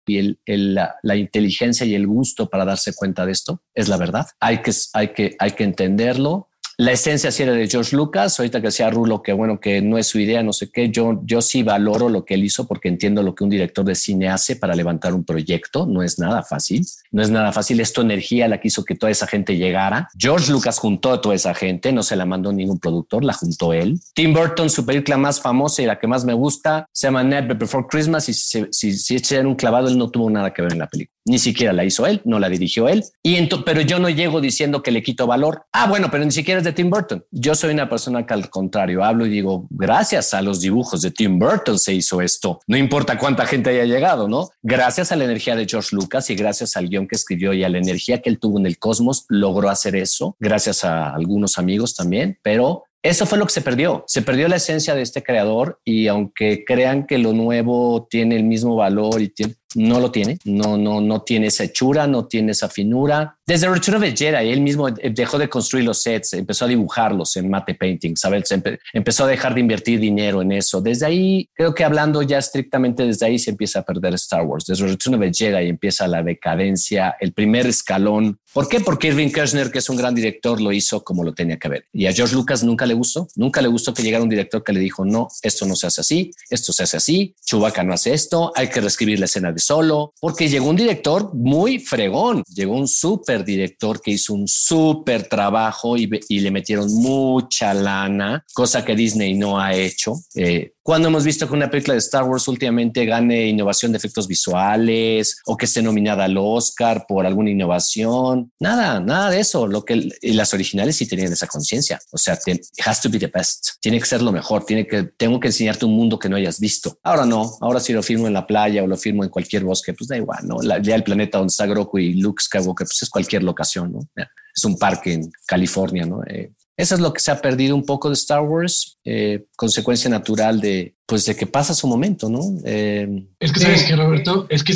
Y el, el, la, la, inteligencia y el gusto para darse cuenta de esto es la verdad. Hay que, hay que, hay que entenderlo. La esencia sí era de George Lucas, ahorita que decía Rulo que bueno, que no es su idea, no sé qué, yo, yo sí valoro lo que él hizo porque entiendo lo que un director de cine hace para levantar un proyecto, no es nada fácil, no es nada fácil, es energía la que hizo que toda esa gente llegara. George Lucas juntó a toda esa gente, no se la mandó ningún productor, la juntó él. Tim Burton, su película más famosa y la que más me gusta, se llama Never Before Christmas y si, si, si un clavado, él no tuvo nada que ver en la película. Ni siquiera la hizo él, no la dirigió él. Y pero yo no llego diciendo que le quito valor. Ah, bueno, pero ni siquiera es de Tim Burton. Yo soy una persona que al contrario hablo y digo, gracias a los dibujos de Tim Burton se hizo esto. No importa cuánta gente haya llegado, ¿no? Gracias a la energía de George Lucas y gracias al guion que escribió y a la energía que él tuvo en el cosmos, logró hacer eso. Gracias a algunos amigos también, pero eso fue lo que se perdió. Se perdió la esencia de este creador y aunque crean que lo nuevo tiene el mismo valor y tiene, no lo tiene, no, no, no tiene esa hechura, no tiene esa finura. Desde Return of the Jedi, él mismo dejó de construir los sets, empezó a dibujarlos en mate painting, ¿sabes? Empe empezó a dejar de invertir dinero en eso. Desde ahí, creo que hablando ya estrictamente desde ahí se empieza a perder Star Wars. Desde Return of the Jedi empieza la decadencia, el primer escalón. ¿Por qué? Porque Irving Kirchner, que es un gran director, lo hizo como lo tenía que ver. Y a George Lucas nunca le gustó, nunca le gustó que llegara un director que le dijo, no, esto no se hace así, esto se hace así, Chewbacca no hace esto, hay que reescribir la escena de solo, porque llegó un director muy fregón, llegó un súper director que hizo un súper trabajo y, y, le metieron mucha lana, cosa que Disney no ha hecho. Eh, cuando hemos visto que una película de Star Wars últimamente gane innovación de efectos visuales o que esté nominada al Oscar por alguna innovación, nada, nada de eso. Lo que las originales sí tenían esa conciencia. O sea, it has to be the best. Tiene que ser lo mejor. Tiene que, tengo que enseñarte un mundo que no hayas visto. Ahora no. Ahora si lo firmo en la playa o lo firmo en cualquier bosque, pues da igual, ¿no? La, ya el planeta donde está Grogu y Luke Skywalker, pues es cualquier locación, ¿no? Es un parque en California, ¿no? Eh, eso es lo que se ha perdido un poco de Star Wars, eh, consecuencia natural de, pues, de que pasa su momento, ¿no? Eh, es que sabes que Roberto, es que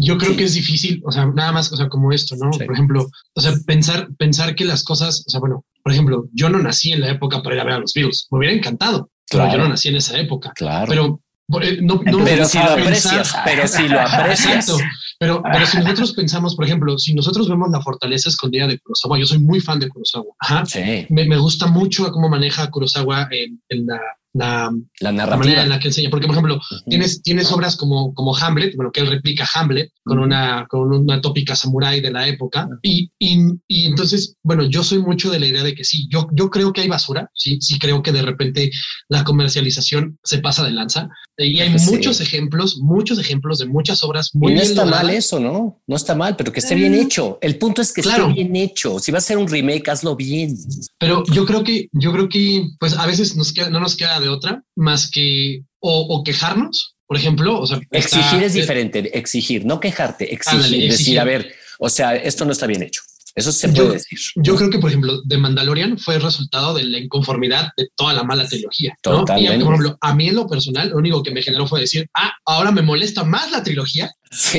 yo creo sí. que es difícil, o sea, nada más, o sea, como esto, ¿no? Sí. Por ejemplo, o sea, pensar, pensar que las cosas, o sea, bueno, por ejemplo, yo no nací en la época para ir a ver a los Beatles, me hubiera encantado, claro. pero yo no nací en esa época. Claro. Pero no, no, pero si lo aprecias, pero si lo aprecias. Exacto. Pero, pero si nosotros pensamos, por ejemplo, si nosotros vemos la fortaleza escondida de Kurosawa, yo soy muy fan de Kurosawa. Ajá. Sí. Me, me, gusta mucho cómo maneja Kurosawa en, en la, la, la narrativa la manera en la que enseña. Porque, por ejemplo, uh -huh. tienes, tienes obras como, como Hamlet, bueno, que él replica Hamlet con, una, con una tópica samurái de la época. Y, y, y, entonces, bueno, yo soy mucho de la idea de que sí, yo, yo creo que hay basura, sí, sí creo que de repente la comercialización se pasa de lanza. Y hay sí. muchos ejemplos, muchos ejemplos de muchas obras muy y no está logradas. mal eso, ¿no? No está mal, pero que esté bien hecho. El punto es que Claro. esté bien hecho. Si va a ser un remake, hazlo bien. Pero yo creo que, yo creo que, pues a veces nos queda, no nos queda de otra más que o, o quejarnos, por ejemplo. O sea, está- Exigir es eh, diferente. Exigir, no quejarte. Exigir. Ándale, decir, exigir. a ver, o sea, esto no está bien hecho. Eso se Yo- puede decir. Yo creo que, por ejemplo, The Mandalorian fue el resultado de la inconformidad de toda la mala trilogía. ¿no? Y, por ejemplo, a mí en lo personal, lo único que me generó fue decir, ah, ahora me molesta más la trilogía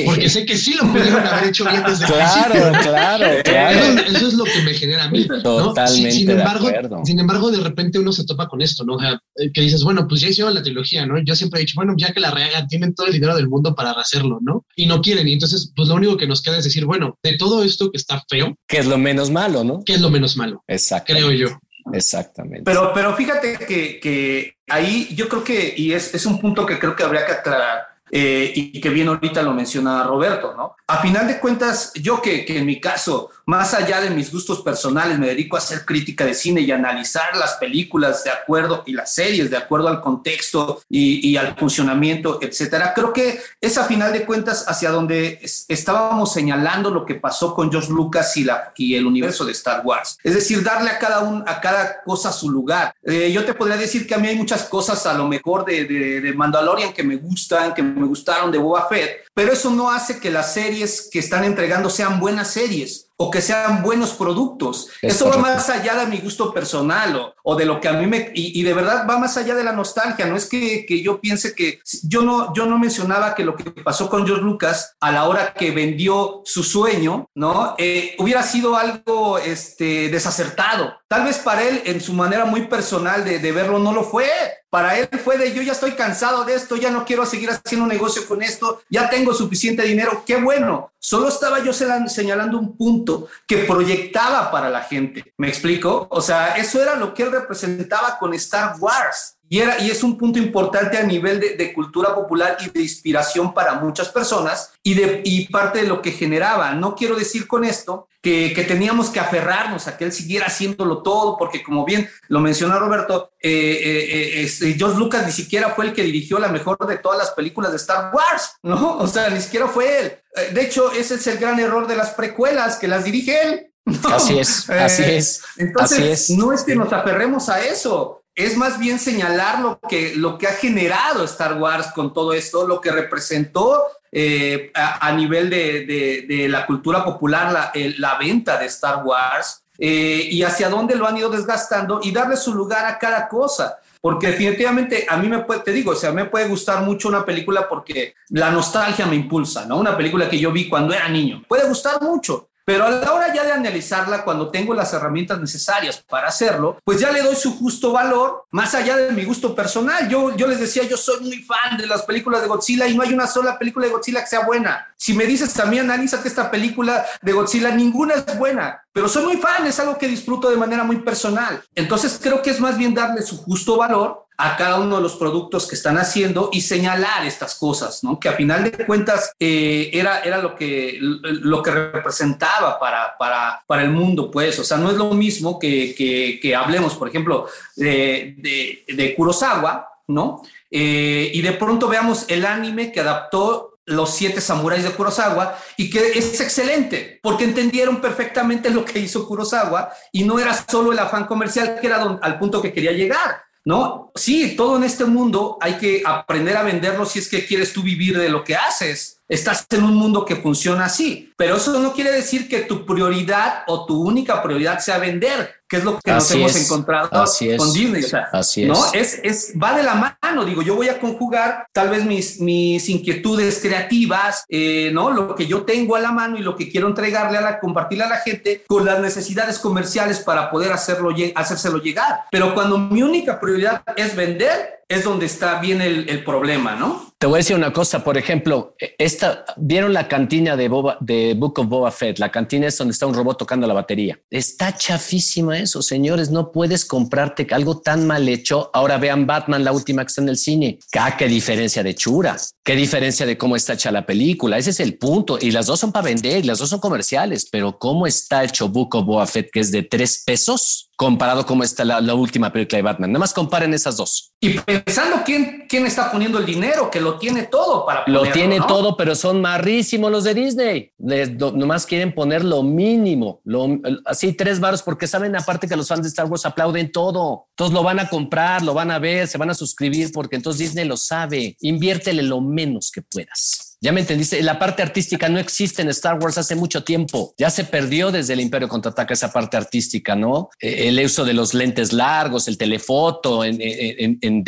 porque sé que sí lo pudieron haber hecho bien desde claro, el principio. Claro, claro, eso, eso, es lo que me genera a mí. Totalmente sin, embargo, de sin embargo, de repente uno se topa con esto, ¿no? O sea, eh, que dices, bueno, pues ya hicieron la trilogía, ¿no? Yo siempre he dicho, bueno, ya que la rehagan, tienen todo el dinero del mundo para hacerlo, ¿no? Y no quieren. Y entonces, pues lo único que nos queda es decir, bueno, de todo esto que está feo. ¿Qué es lo menos malo, no? ¿Qué es lo menos malo? Exacto. Creo yo. Exactamente. Pero, pero fíjate que, que ahí yo creo que, y es, es un punto que creo que habría que aclarar, eh, y que bien ahorita lo menciona Roberto, ¿no? A final de cuentas, yo que, que, en mi caso, más allá de mis gustos personales, me dedico a hacer crítica de cine y analizar las películas de acuerdo y las series de acuerdo al contexto y, al funcionamiento, etcétera. Creo que es a final de cuentas hacia donde es, estábamos señalando lo que pasó con George Lucas y, la, y el universo de Star Wars. Es decir, darle a cada, un, a cada cosa su lugar. Eh, yo te podría decir que a mí hay muchas cosas a lo mejor de, de, de Mandalorian que me gustan, que me gustaron de Boba Fett, pero eso no hace que las series que están entregando sean buenas series o que sean buenos productos. Es Eso correcto. va más allá de mi gusto personal o, o de lo que a mí me... Y, y, de verdad va más allá de la nostalgia. No es que, que, yo piense que... Yo no, yo no mencionaba que lo que pasó con George Lucas a la hora que vendió su sueño, ¿no? Eh, hubiera sido algo este, desacertado. Tal vez para él, en su manera muy personal de, de verlo, no lo fue. Para él fue de yo ya estoy cansado de esto, ya no quiero seguir haciendo negocio con esto, ya tengo suficiente dinero, qué bueno. Solo estaba yo señalando un punto que proyectaba para la gente. ¿Me explico? O sea, eso era lo que él representaba con Star Wars. Y, era, y es un punto importante a nivel de, de, cultura popular y de inspiración para muchas personas y, de, y parte de lo que generaba. No quiero decir con esto que, que, teníamos que aferrarnos a que él siguiera haciéndolo todo, porque como bien lo mencionó Roberto, eh, eh, eh, George Lucas ni siquiera fue el que dirigió la mejor de todas las películas de Star Wars, ¿no? O sea, ni siquiera fue él. De hecho, ese es el gran error de las precuelas, que las dirige él. No. Así es, así es. Entonces, así es. no es que nos aferremos a eso es más bien señalar lo que, lo que ha generado Star Wars con todo esto, lo que representó eh, a, nivel de, de, la cultura popular, la, el, la venta de Star Wars, eh, y hacia dónde lo han ido desgastando y darle su lugar a cada cosa. Porque definitivamente a mí me puede, te digo, o sea, me puede gustar mucho una película porque la nostalgia me impulsa, ¿no? Una película que yo vi cuando era niño. Puede gustar mucho, pero a la hora ya de analizarla, cuando tengo las herramientas necesarias para hacerlo, pues ya le doy su justo valor, más allá de mi gusto personal. Yo, yo les decía, yo soy muy fan de las películas de Godzilla y no hay una sola película de Godzilla que sea buena. Si me dices también, analízate esta película de Godzilla, ninguna es buena, pero soy muy fan, es algo que disfruto de manera muy personal. Entonces creo que es más bien darle su justo valor a cada uno de los productos que están haciendo y señalar estas cosas, ¿no? Que a final de cuentas eh, era, era lo, que, lo que representaba para, para, para el mundo, pues, o sea, no es lo mismo que, que, hablemos, por ejemplo, de, de, de Kurosawa, ¿no? Eh, y de pronto veamos el anime que adaptó los siete samuráis de Kurosawa y que es excelente porque entendieron perfectamente lo que hizo Kurosawa y no era solo el afán comercial que era don, al punto que quería llegar, ¿no? Sí, todo en este mundo hay que aprender a venderlo si es que quieres tú vivir de lo que haces. Estás en un mundo que funciona así, pero eso no quiere decir que tu prioridad o tu única prioridad sea vender, que es lo que así nos hemos es, encontrado con Disney. O sea, así ¿no? es. Es, es. Va de la mano, digo, yo voy a conjugar tal vez mis, mis inquietudes creativas, eh, ¿no? Lo que yo tengo a la mano y lo que quiero entregarle a la, compartirle a la gente con las necesidades comerciales para poder hacerlo, hacérselo llegar. Pero cuando mi única prioridad es vender, es donde está bien el, problema, ¿no? Te voy a decir una cosa, por ejemplo, esta, ¿vieron la cantina de, Boba, de Book of Boba Fett? La cantina es donde está un robot tocando la batería. Está chafísima eso, señores, no puedes comprarte algo tan mal hecho. Ahora vean Batman, la última que está en el cine. Ah, qué diferencia de chura, qué diferencia de cómo está hecha la película. Ese es el punto. Y las dos son para vender, y las dos son comerciales, pero cómo está hecho Book of Boba Fett, que es de tres pesos, comparado cómo está la, la, última película de Batman. Nada más comparen esas dos. Y pensando quién, quién está poniendo el dinero, que lo tiene todo para ponerlo, Lo tiene ¿no? todo, pero son marrísimos los de Disney. Les, do, nomás quieren poner lo mínimo, lo, así tres baros, porque saben aparte que los fans de Star Wars aplauden todo. Entonces lo van a comprar, lo van a ver, se van a suscribir, porque entonces Disney lo sabe. Inviértele lo menos que puedas. ¿Ya me entendiste? La parte artística no existe en Star Wars hace mucho tiempo. Ya se perdió desde el Imperio Contraataca esa parte artística, ¿no? Eh, el uso de los lentes largos, el telefoto en, en, en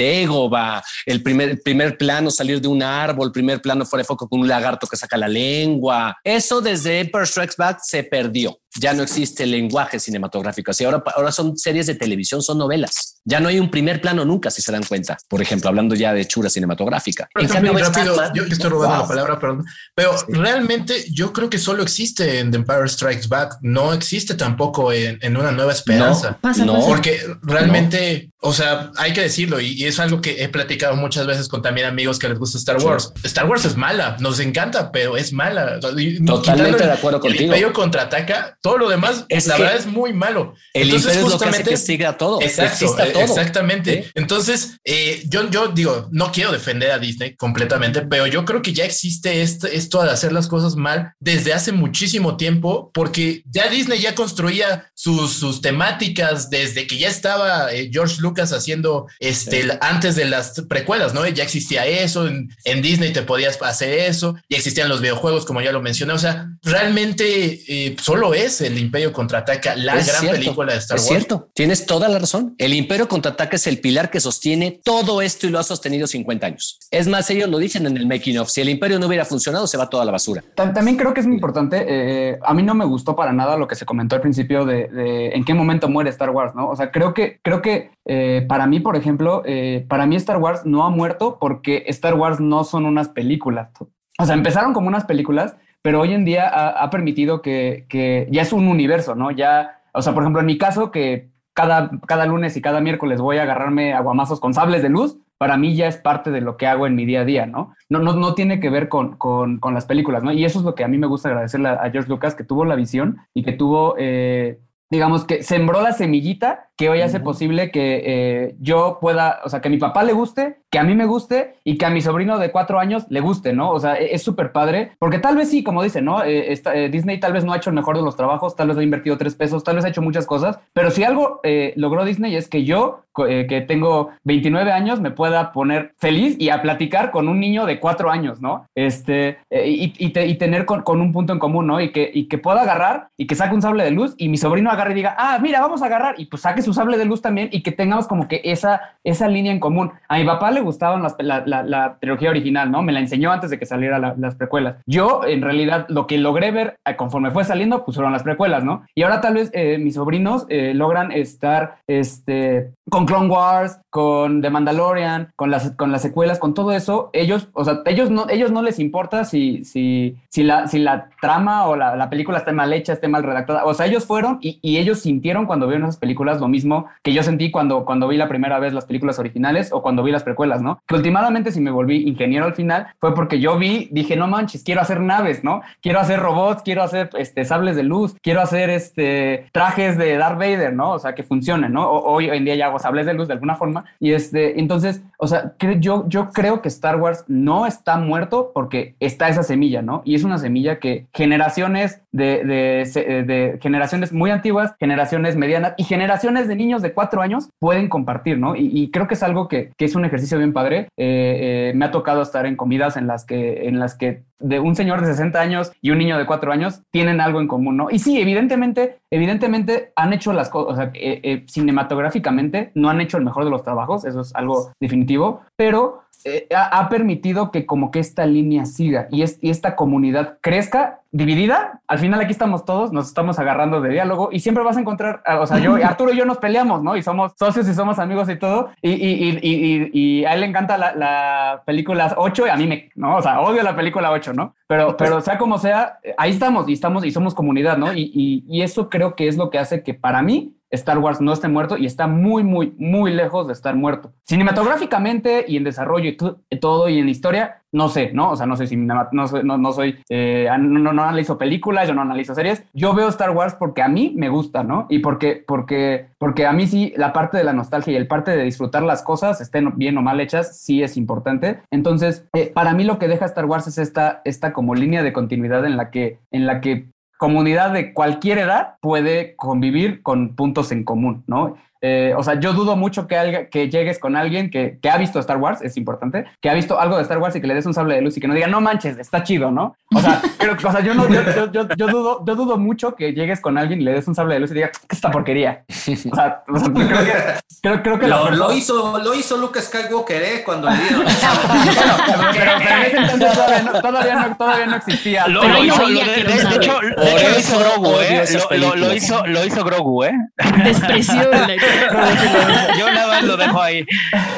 el primer, primer plano salir de un árbol, primer plano fuera de foco con un lagarto que saca la lengua. Eso desde Emperor Strikes Back se perdió ya no existe el lenguaje cinematográfico. Así ahora, ahora son series de televisión, son novelas. Ya no hay un primer plano nunca, si se dan cuenta. Por ejemplo, hablando ya de chura cinematográfica. en cambio, rápido, yo estoy robando la palabra, perdón. Pero realmente yo creo que solo existe en The Empire Strikes Back. No existe tampoco en, en Una Nueva Esperanza. No, porque realmente, o sea, hay que decirlo y, es algo que he platicado muchas veces con también amigos que les gusta Star Wars. Star Wars es mala, nos encanta, pero es mala. Totalmente de acuerdo contigo. El Imperio contraataca todo lo demás, es la verdad es muy malo. El Entonces, justamente es que, a todo. Exacto, todo. Exactamente. Entonces, eh, yo, yo digo, no quiero defender a Disney completamente, pero yo creo que ya existe esto, esto de hacer las cosas mal desde hace muchísimo tiempo, porque ya Disney ya construía sus, sus temáticas desde que ya estaba eh, George Lucas haciendo este antes de las precuelas, ¿no? Ya existía eso, en, en, Disney te podías hacer eso, ya existían los videojuegos, como ya lo mencioné, o sea, realmente eh, solo es el Imperio contraataca, la gran película de Star Wars. Es cierto, tienes toda la razón. El Imperio contraataca es el pilar que sostiene todo esto y lo ha sostenido 50 años. Es más, ellos lo dicen en el making of. Si el Imperio no hubiera funcionado, se va toda la basura. También creo que es muy importante. Eh, a mí no me gustó para nada lo que se comentó al principio de, en qué momento muere Star Wars, ¿no? O sea, creo que, creo que eh, para mí, por ejemplo, eh, para mí Star Wars no ha muerto porque Star Wars no son unas películas. O sea, empezaron como unas películas pero hoy en día ha, permitido que, que, ya es un universo, ¿no? Ya, o sea, por ejemplo, en mi caso, que cada, cada lunes y cada miércoles voy a agarrarme aguamazos con sables de luz, para mí ya es parte de lo que hago en mi día a día, ¿no? No, no, no tiene que ver con, con, con, las películas, ¿no? Y eso es lo que a mí me gusta agradecerle a, George Lucas, que tuvo la visión y que tuvo, eh, digamos, que sembró la semillita que hoy hace posible que eh, yo pueda, o sea, que a mi papá le guste, que a mí me guste y que a mi sobrino de cuatro años le guste, ¿no? O sea, e-, es súper padre, porque tal vez sí, como dice, ¿no? Eh, eh, Disney tal vez no ha hecho el mejor de los trabajos, tal vez ha invertido tres pesos, tal vez ha hecho muchas cosas, pero si algo logró Disney es que yo, que tengo 29 años, me pueda poner feliz y a platicar con un niño de cuatro años, ¿no? Este, y, y, tener con, con, un punto en común, ¿no? Y que, y que pueda agarrar y que saque un sable de luz y mi sobrino agarre y diga, ah, mira, vamos a agarrar y pues saque su sable de luz también y que tengamos como que esa, esa línea en común. A mi papá le gustaban la, la, trilogía original, ¿no? Me la enseñó antes de que saliera las precuelas. Yo, en realidad, lo que logré ver eh, conforme fue saliendo, pues fueron las precuelas, ¿no? Y ahora tal vez eh, mis sobrinos eh, logran estar este, con Clone Wars, con The Mandalorian, con las, con las secuelas, con todo eso. Ellos, o sea, ellos no, ellos no les importa si, si, si, la, si la trama o la, película esté mal hecha, esté mal redactada. O sea, ellos fueron y, y ellos sintieron cuando vieron esas películas lo mismo que yo sentí cuando, cuando vi la primera vez las películas originales o cuando vi las precuelas, ¿no? Que últimamente si me volví ingeniero al final fue porque yo vi, dije, no manches, quiero hacer naves, ¿no? Quiero hacer robots, quiero hacer este, sables de luz, quiero hacer este, trajes de Darth Vader, ¿no? O sea, que funcionen, ¿no? hoy en día ya hago sables de luz de alguna forma. Y este, entonces, o sea, yo, yo creo que Star Wars no está muerto porque está esa semilla, ¿no? Y es una semilla que generaciones de, de, de generaciones muy antiguas, generaciones medianas y generaciones de niños de cuatro años pueden compartir, ¿no? Y, creo que es algo que, es un ejercicio bien padre. Eh, eh, me ha tocado estar en comidas en las que, en las que de un señor de 60 años y un niño de cuatro años tienen algo en común, ¿no? Y sí, evidentemente, evidentemente han hecho las cosas, o sea, eh, cinematográficamente no han hecho el mejor de los trabajos, eso es algo definitivo, pero eh, ha, permitido que como que esta línea siga y, es, y esta comunidad crezca dividida. Al final aquí estamos todos, nos estamos agarrando de diálogo y siempre vas a encontrar, o sea, yo, Arturo y yo nos peleamos, ¿no? Y somos socios y somos amigos y todo. Y, y, y, y a él le encanta la, la, película 8 y a mí me, ¿no? O sea, odio la película 8, ¿no? Pero, pero sea como sea, ahí estamos y estamos y somos comunidad, ¿no? Y, y eso creo que es lo que hace que para mí Star Wars no esté muerto y está muy, muy, muy lejos de estar muerto. Cinematográficamente y en desarrollo y todo y en historia, no sé, ¿no? O sea, no sé si no, no, soy, eh, no, no, analizo películas, yo no analizo series. Yo veo Star Wars porque a mí me gusta, ¿no? Y porque, porque, porque a mí sí la parte de la nostalgia y el parte de disfrutar las cosas, estén bien o mal hechas, sí es importante. Entonces, eh, para mí lo que deja Star Wars es esta, esta como línea de continuidad en la que, en la que comunidad de cualquier edad puede convivir con puntos en común, ¿no? Eh, o sea, yo dudo mucho que, que llegues con alguien que, que, ha visto Star Wars, es importante, que ha visto algo de Star Wars y que le des un sable de luz y que no diga, no manches, está chido, ¿no? O sea, o sea yo, no, yo, yo, yo, dudo, yo dudo mucho que llegues con alguien y le des un sable de luz y diga, ¿qué esta porquería? O sea, creo que, creo, creo que lo, lo, hizo, lo hizo Lucas Skywalker, ¿eh? Cuando le dieron. pero, pero, en ese entonces todavía no, todavía no, todavía no existía. Lo, lo hizo, de, de, de, hecho, de hecho lo hizo Grogu, ¿eh? Lo, lo, hizo, lo hizo Grogu, ¿eh? Despreció Yo nada más lo dejo ahí.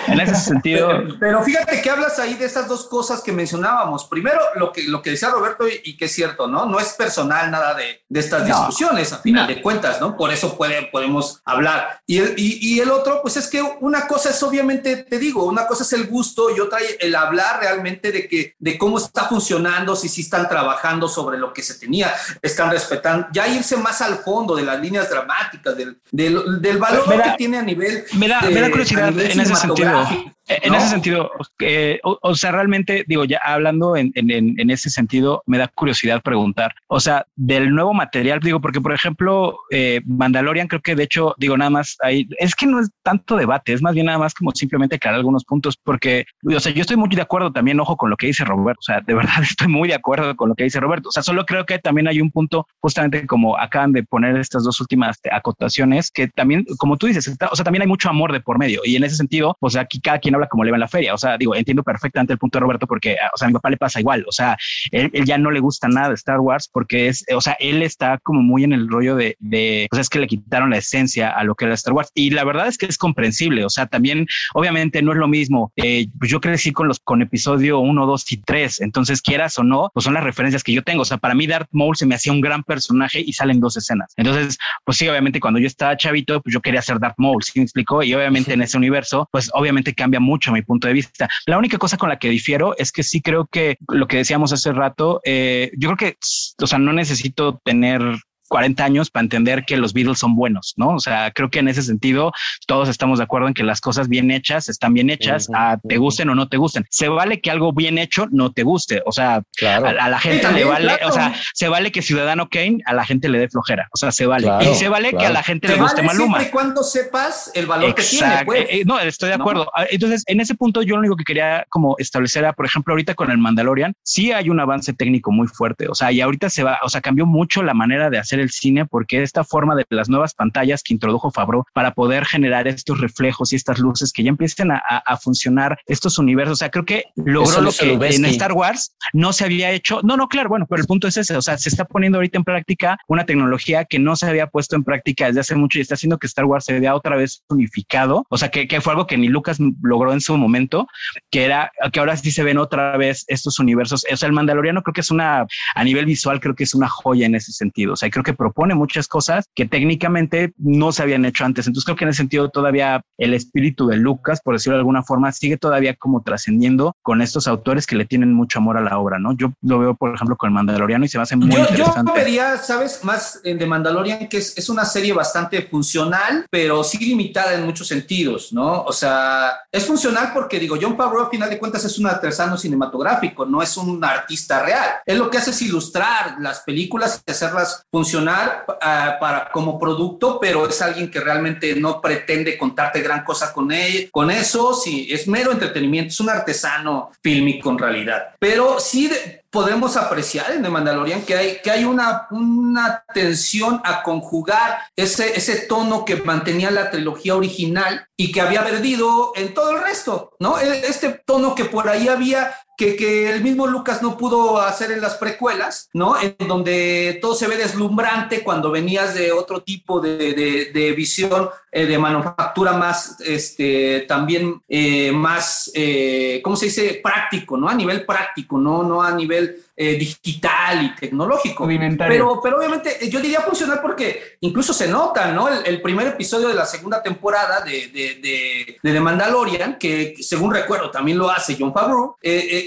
En ese sentido. Pero, fíjate que hablas ahí de esas dos cosas que mencionábamos. Primero, lo que, lo que decía Roberto y, que es cierto, ¿no? No es personal nada de, de estas discusiones, a final de cuentas, ¿no? Por eso puede, podemos hablar. Y el, y, y el otro, pues es que una cosa es obviamente, te digo, una cosa es el gusto y otra el hablar realmente de que de cómo está funcionando, si sí están trabajando sobre lo que se tenía, están respetando, ya irse más al fondo de las líneas dramáticas, del, del, del valor que tiene a nivel. Me da, me da curiosidad en ese sentido. En ese sentido, eh, o, sea, realmente, digo, ya hablando en, en, en, ese sentido, me da curiosidad preguntar, o sea, del nuevo material, digo, porque por ejemplo, eh, Mandalorian, creo que de hecho, digo, nada más ahí, es que no es tanto debate, es más bien nada más como simplemente aclarar algunos puntos, porque, o sea, yo estoy muy de acuerdo también, ojo, con lo que dice Roberto, o sea, de verdad estoy muy de acuerdo con lo que dice Roberto, o sea, solo creo que también hay un punto, justamente como acaban de poner estas dos últimas acotaciones, que también, como tú dices, o sea, también hay mucho amor de por medio, y en ese sentido, o sea, aquí cada quien habla como le va en la feria. O sea, digo, entiendo perfectamente el punto de Roberto porque, o sea, a mi papá le pasa igual. O sea, él, él, ya no le gusta nada de Star Wars porque es, o sea, él está como muy en el rollo de, de, pues es que le quitaron la esencia a lo que era Star Wars. Y la verdad es que es comprensible. O sea, también, obviamente, no es lo mismo. Eh, pues yo crecí con los, con episodio 1, 2 y 3. Entonces, quieras o no, pues son las referencias que yo tengo. O sea, para mí Darth Maul se me hacía un gran personaje y salen dos escenas. Entonces, pues sí, obviamente, cuando yo estaba chavito, pues yo quería ser Darth Maul, ¿sí me explicó? Y obviamente en ese universo, pues obviamente cambia mucho mi punto de vista. La única cosa con la que difiero es que sí creo que lo que decíamos hace rato, eh, yo creo que, o sea, no necesito tener 40 años para entender que los Beatles son buenos, ¿no? O sea, creo que en ese sentido todos estamos de acuerdo en que las cosas bien hechas están bien hechas, a te gusten o no te gusten. Se vale que algo bien hecho no te guste, o sea, a, a, la gente le vale, claro. o sea, se vale que Ciudadano Kane a la gente le dé flojera, o sea, se vale. Claro, y se vale claro. que a la gente le guste vale Maluma. Siempre y cuando sepas el valor Exacto. que tiene, pues. Eh, no, estoy de acuerdo. ¿no? Entonces, en ese punto yo lo único que quería como establecer era, por ejemplo, ahorita con el Mandalorian, sí hay un avance técnico muy fuerte, o sea, y ahorita se va, o sea, cambió mucho la manera de hacer el cine porque esta forma de las nuevas pantallas que introdujo Fabro para poder generar estos reflejos y estas luces que ya empiecen a, a, a funcionar estos universos. O sea, creo que logró lo que en Star Wars no se había hecho. No, no, claro, bueno, pero el punto es ese. O sea, se está poniendo ahorita en práctica una tecnología que no se había puesto en práctica desde hace mucho y está haciendo que Star Wars se vea otra vez unificado. O sea, que, que fue algo que ni Lucas logró en su momento, que era que ahora sí se ven otra vez estos universos. O sea, el Mandaloriano creo que es una, a nivel visual, creo que es una joya en ese sentido. O sea, creo que propone muchas cosas que técnicamente no se habían hecho antes. Entonces creo que en ese sentido todavía el espíritu de Lucas, por decirlo de alguna forma, sigue todavía como trascendiendo con estos autores que le tienen mucho amor a la obra, ¿no? Yo lo veo, por ejemplo, con el Mandaloriano y se me hace muy yo, interesante. Yo vería, sabes, más de Mandalorian, que es, es, una serie bastante funcional, pero sí limitada en muchos sentidos, ¿no? O sea, es funcional porque, digo, John Favreau, a final de cuentas, es un artesano cinematográfico, no es un artista real. Él lo que hace es ilustrar las películas y hacerlas funcionar uh, para, como producto, pero es alguien que realmente no pretende contarte gran cosa con él, con eso, sí, es mero entretenimiento, es un artesano fílmico en realidad. Pero sí de, podemos apreciar en The Mandalorian que hay, que hay una, una tensión a conjugar ese, ese tono que mantenía la trilogía original y que había perdido en todo el resto, ¿no? Este tono que por ahí había que, que, el mismo Lucas no pudo hacer en las precuelas, ¿no? En donde todo se ve deslumbrante cuando venías de otro tipo de, de, de visión eh, de manufactura más, este, también eh, más, eh, ¿cómo se dice? Práctico, ¿no? A nivel práctico, no, no a nivel eh, digital y tecnológico. Pero, pero obviamente yo diría funcionar porque incluso se nota, ¿no? El, el primer episodio de la segunda temporada de, de, The Mandalorian, que según recuerdo también lo hace John Favreau,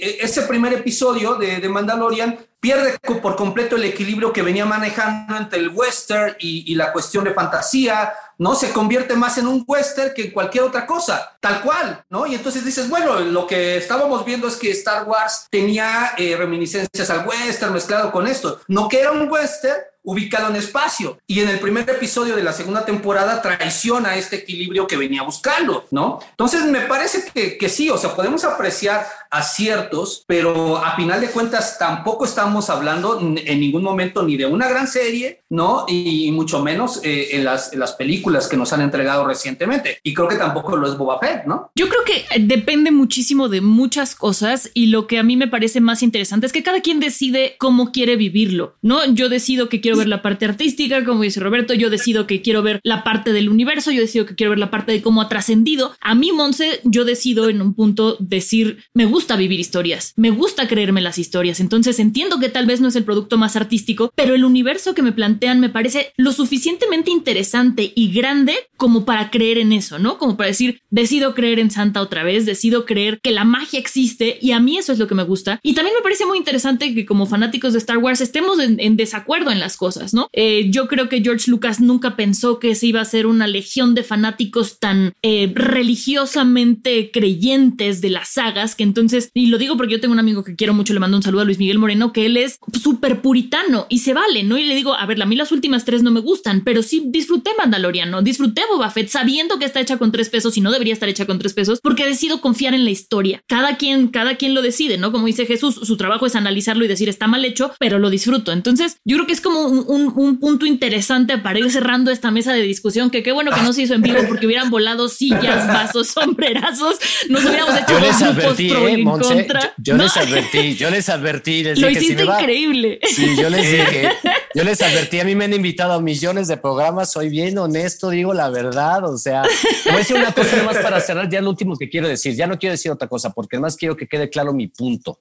ese primer episodio de, de Mandalorian pierde por completo el equilibrio que venía manejando entre el western y, y, la cuestión de fantasía, ¿no? Se convierte más en un western que en cualquier otra cosa, tal cual, ¿no? Y entonces dices, bueno, lo que estábamos viendo es que Star Wars tenía eh, reminiscencias al western mezclado con esto, no que era un western, ubicado en espacio. Y en el primer episodio de la segunda temporada traiciona este equilibrio que venía buscando, ¿no? Entonces me parece que, que sí, o sea, podemos apreciar aciertos, pero a final de cuentas tampoco estamos hablando en ningún momento ni de una gran serie, ¿no? Y, mucho menos eh, en, las, en las películas que nos han entregado recientemente. Y creo que tampoco lo es Boba Fett, ¿no? Yo creo que depende muchísimo de muchas cosas y lo que a mí me parece más interesante es que cada quien decide cómo quiere vivirlo, ¿no? Yo decido que quiero ver la parte artística, como dice Roberto, yo decido que quiero ver la parte del universo, yo decido que quiero ver la parte de cómo ha trascendido. A mí, Monse, yo decido en un punto decir, me gusta gusta vivir historias, me gusta creerme las historias, entonces entiendo que tal vez no es el producto más artístico, pero el universo que me plantean me parece lo suficientemente interesante y grande como para creer en eso, ¿no? Como para decir, decido creer en Santa otra vez, decido creer que la magia existe y a mí eso es lo que me gusta. Y también me parece muy interesante que como fanáticos de Star Wars estemos en, desacuerdo en las cosas, ¿no? Eh, yo creo que George Lucas nunca pensó que se iba a ser una legión de fanáticos tan eh, religiosamente creyentes de las sagas que entonces y lo digo porque yo tengo un amigo que quiero mucho, le mando un saludo a Luis Miguel Moreno, que él es súper puritano y se vale, ¿no? Y le digo, a ver, a mí las últimas tres no me gustan, pero sí disfruté Mandaloriano, disfruté Boba Fett, sabiendo que está hecha con tres pesos y no debería estar hecha con tres pesos, porque decido confiar en la historia. Cada quien, cada quien lo decide, ¿no? Como dice Jesús, su trabajo es analizarlo y decir está mal hecho, pero lo disfruto. Entonces, yo creo que es como un, un punto interesante para ir cerrando esta mesa de discusión, que qué bueno que no se hizo en vivo porque hubieran volado sillas, vasos, sombrerazos, nos hubiéramos hecho dos grupos pro ¿eh? Yo, les advertí, yo les advertí. Lo hiciste increíble. Sí, yo les dije, yo les advertí. A mí me han invitado a millones de programas. Soy bien honesto, digo la verdad. O sea, voy a decir una cosa más para cerrar ya lo último que quiero decir. Ya no quiero decir otra cosa porque además quiero que quede claro mi punto.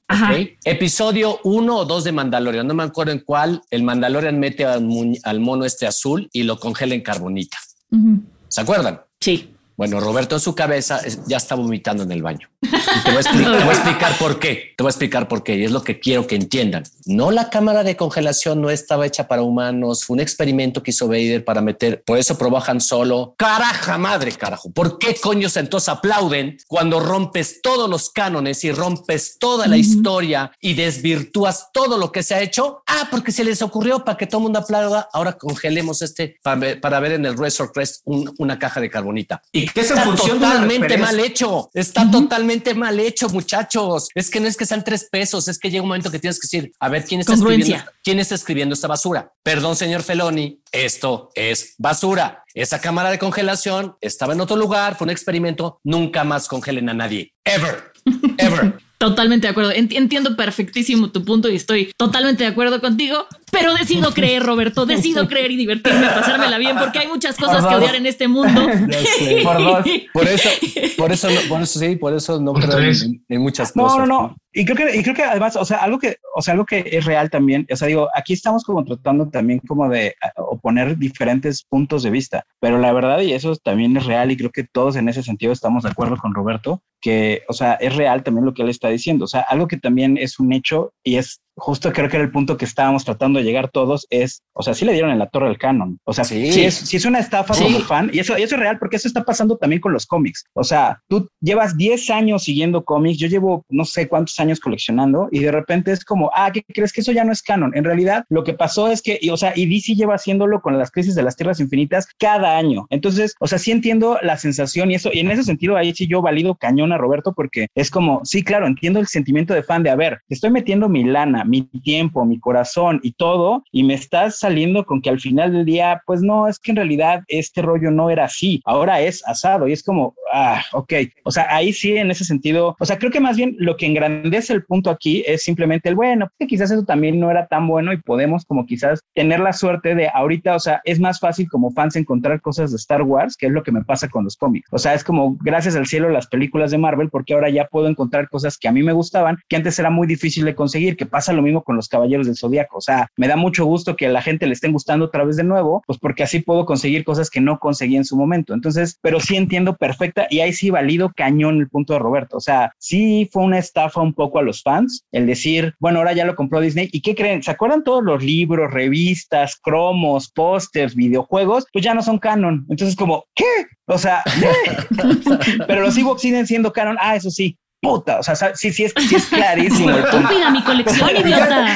Episodio uno o dos de Mandalorian. No me acuerdo en cuál. El Mandalorian mete al, mono este azul y lo congela en carbonita. ¿Se acuerdan? Sí. Bueno, Roberto en su cabeza ya está vomitando en el baño. te, voy a explicar, por qué. Te voy a explicar por qué. Y es lo que quiero que entiendan. No la cámara de congelación no estaba hecha para humanos. Fue un experimento que hizo Vader para meter. Por eso probó Han Solo. Caraja madre, carajo. ¿Por qué coños entonces aplauden cuando rompes todos los cánones y rompes toda la historia y desvirtúas todo lo que se ha hecho? Ah, porque se les ocurrió para que todo el mundo aplauda. Ahora congelemos este para ver, en el Razor Crest una caja de carbonita. Y que está totalmente mal hecho. Está totalmente mal hecho, muchachos. Es que no es que sean tres pesos, es que llega un momento que tienes que decir, a ver, ¿quién está, escribiendo, ¿quién está escribiendo esta basura? Perdón, señor Feloni, esto es basura. Esa cámara de congelación estaba en otro lugar, fue un experimento. Nunca más congelen a nadie. Ever. Ever. Totalmente de acuerdo. Entiendo perfectísimo tu punto y estoy totalmente de acuerdo contigo, pero decido creer, Roberto. Decido creer y divertirme, pasármela bien, porque hay muchas cosas que odiar en este mundo. Por, eso, por eso, por eso sí, por eso no creo en, muchas cosas. No, no, no. Y creo que, y creo que además, o sea, algo que, o sea, algo que es real también, o sea, digo, aquí estamos como tratando también como de oponer diferentes puntos de vista, pero la verdad, y eso también es real, y creo que todos en ese sentido estamos de acuerdo con Roberto, que, o sea, es real también lo que él está diciendo, o sea, algo que también es un hecho y es justo creo que era el punto que estábamos tratando de llegar todos, es, o sea, sí le dieron en la torre del canon. O sea, sí. si, es, si es una estafa como fan, y eso, y eso es real porque eso está pasando también con los cómics. O sea, tú llevas 10 años siguiendo cómics, yo llevo no sé cuántos años coleccionando y de repente es como, ah, ¿qué crees que eso ya no es canon? En realidad, lo que pasó es que, y, o sea, y DC lleva haciéndolo con las crisis de las tierras infinitas cada año. Entonces, o sea, sí entiendo la sensación y eso, y en ese sentido ahí sí yo valido cañón a Roberto porque es como, sí, claro, entiendo el sentimiento de fan de, a ver, estoy metiendo mi lana, mi tiempo, mi corazón y todo, y me estás saliendo con que al final del día, pues no, es que en realidad este rollo no era así, ahora es asado y es como, ah, ok, o sea, ahí sí en ese sentido, o sea, creo que más bien lo que engrandece el punto aquí es simplemente el bueno, que quizás eso también no era tan bueno y podemos como quizás tener la suerte de ahorita, o sea, es más fácil como fans encontrar cosas de Star Wars, que es lo que me pasa con los cómics, o sea, es como gracias al cielo las películas de Marvel, porque ahora ya puedo encontrar cosas que a mí me gustaban, que antes era muy difícil de conseguir, que pasa lo mismo con los Caballeros del Zodíaco. O sea, me da mucho gusto que a la gente le estén gustando otra vez de nuevo, pues porque así puedo conseguir cosas que no conseguí en su momento. Entonces, pero sí entiendo perfecta y ahí sí valido cañón el punto de Roberto. O sea, sí fue una estafa un poco a los fans el decir, bueno, ahora ya lo compró Disney. ¿Y qué creen? ¿Se acuerdan todos los libros, revistas, cromos, pósters, videojuegos? Pues ya no son canon. Entonces, como, ¿qué? O sea, pero los Ewoks siguen siendo canon. Ah, eso sí, puta, o sea, sí, sí es, sí es clarísimo. Estúpida mi colección, idiota.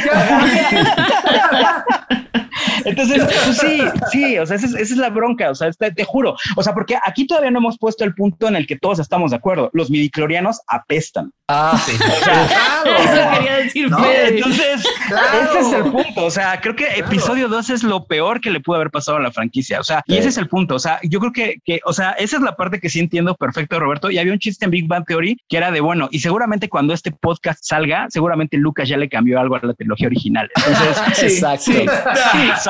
Entonces, pues sí, sí, o sea, esa es, la bronca, o sea, te, juro, o sea, porque aquí todavía no hemos puesto el punto en el que todos estamos de acuerdo. Los midiclorianos apestan. Ah, sí. claro. Eso quería decir. entonces, ese es el punto. O sea, creo que episodio 2 es lo peor que le pudo haber pasado a la franquicia. O sea, y ese es el punto. O sea, yo creo que, que, o sea, esa es la parte que sí entiendo perfecto, Roberto. Y había un chiste en Big Bang Theory que era de bueno, y seguramente cuando este podcast salga, seguramente Lucas ya le cambió algo a la trilogía original. Entonces, exacto.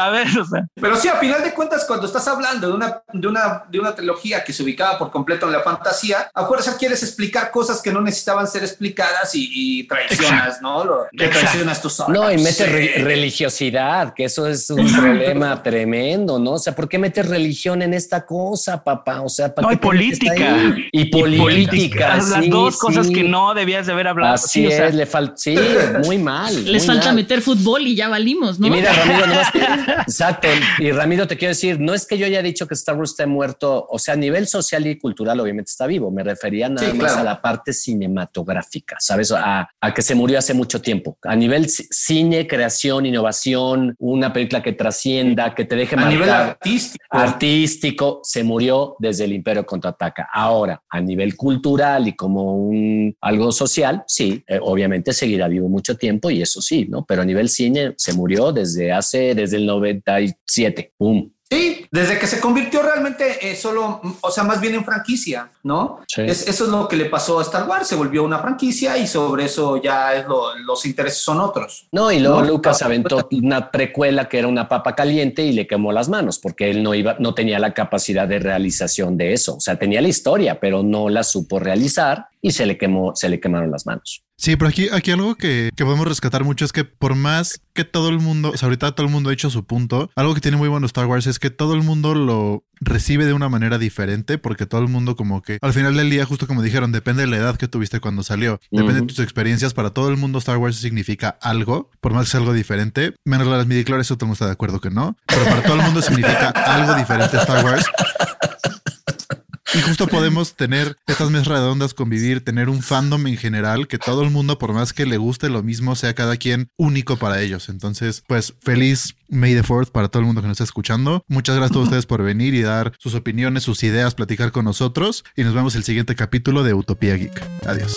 ¿Sabes? O sea. Pero sí, a final de cuentas, cuando estás hablando de una, de una, de una trilogía que se ubicaba por completo en la fantasía, a fuerza quieres explicar cosas que no necesitaban ser explicadas y, traicionas, ¿no? Lo, traicionas tus No, y metes religiosidad, que eso es un problema tremendo, ¿no? O sea, ¿por qué metes religión en esta cosa, papá? O sea, ¿para no, y política. Y, política. Las dos cosas que no debías de haber hablado. Así es, le falta, sí, muy mal. Les falta meter fútbol y ya valimos, ¿no? Y mira, Ramiro, no exacto. Y Ramiro, te quiero decir, no es que yo haya dicho que Star Wars esté muerto, o sea, a nivel social y cultural, obviamente está vivo. Me refería nada más a la parte cinematográfica, ¿sabes? A, que se murió hace mucho tiempo. A nivel cine, creación, innovación, una película que trascienda, que te deje A nivel artístico. Artístico, se murió desde el Imperio Contraataca. Ahora, a nivel cultural y como un algo social, sí, eh, obviamente seguirá vivo mucho tiempo y eso sí, ¿no? Pero a nivel cine se murió desde hace, desde el 97. ¡Pum! Sí, desde que se convirtió realmente eh, solo, o sea, más bien en franquicia, ¿no? eso es lo que le pasó a Star Wars, se volvió una franquicia y sobre eso ya es los intereses son otros. No, y luego Lucas aventó una precuela que era una papa caliente y le quemó las manos porque él no iba, no tenía la capacidad de realización de eso. O sea, tenía la historia, pero no la supo realizar y se le quemó, se le quemaron las manos. Sí, pero aquí, aquí algo que, podemos rescatar mucho es que por más que todo el mundo, o sea, ahorita todo el mundo ha hecho su punto, algo que tiene muy bueno Star Wars es que todo el mundo lo recibe de una manera diferente, porque todo el mundo como que al final del día, justo como dijeron, depende de la edad que tuviste cuando salió, depende de tus experiencias, para todo el mundo Star Wars significa algo, por más que sea algo diferente, menos las midichlorians, eso todo el mundo está de acuerdo que no, pero para todo el mundo significa algo diferente Star Wars. Y justo podemos tener estas mesas redondas, convivir, tener un fandom en general, que todo el mundo, por más que le guste lo mismo, sea cada quien único para ellos. Entonces, pues feliz May the Fourth para todo el mundo que nos está escuchando. Muchas gracias a todos ustedes por venir y dar sus opiniones, sus ideas, platicar con nosotros. Y nos vemos el siguiente capítulo de Utopía Geek. Adiós.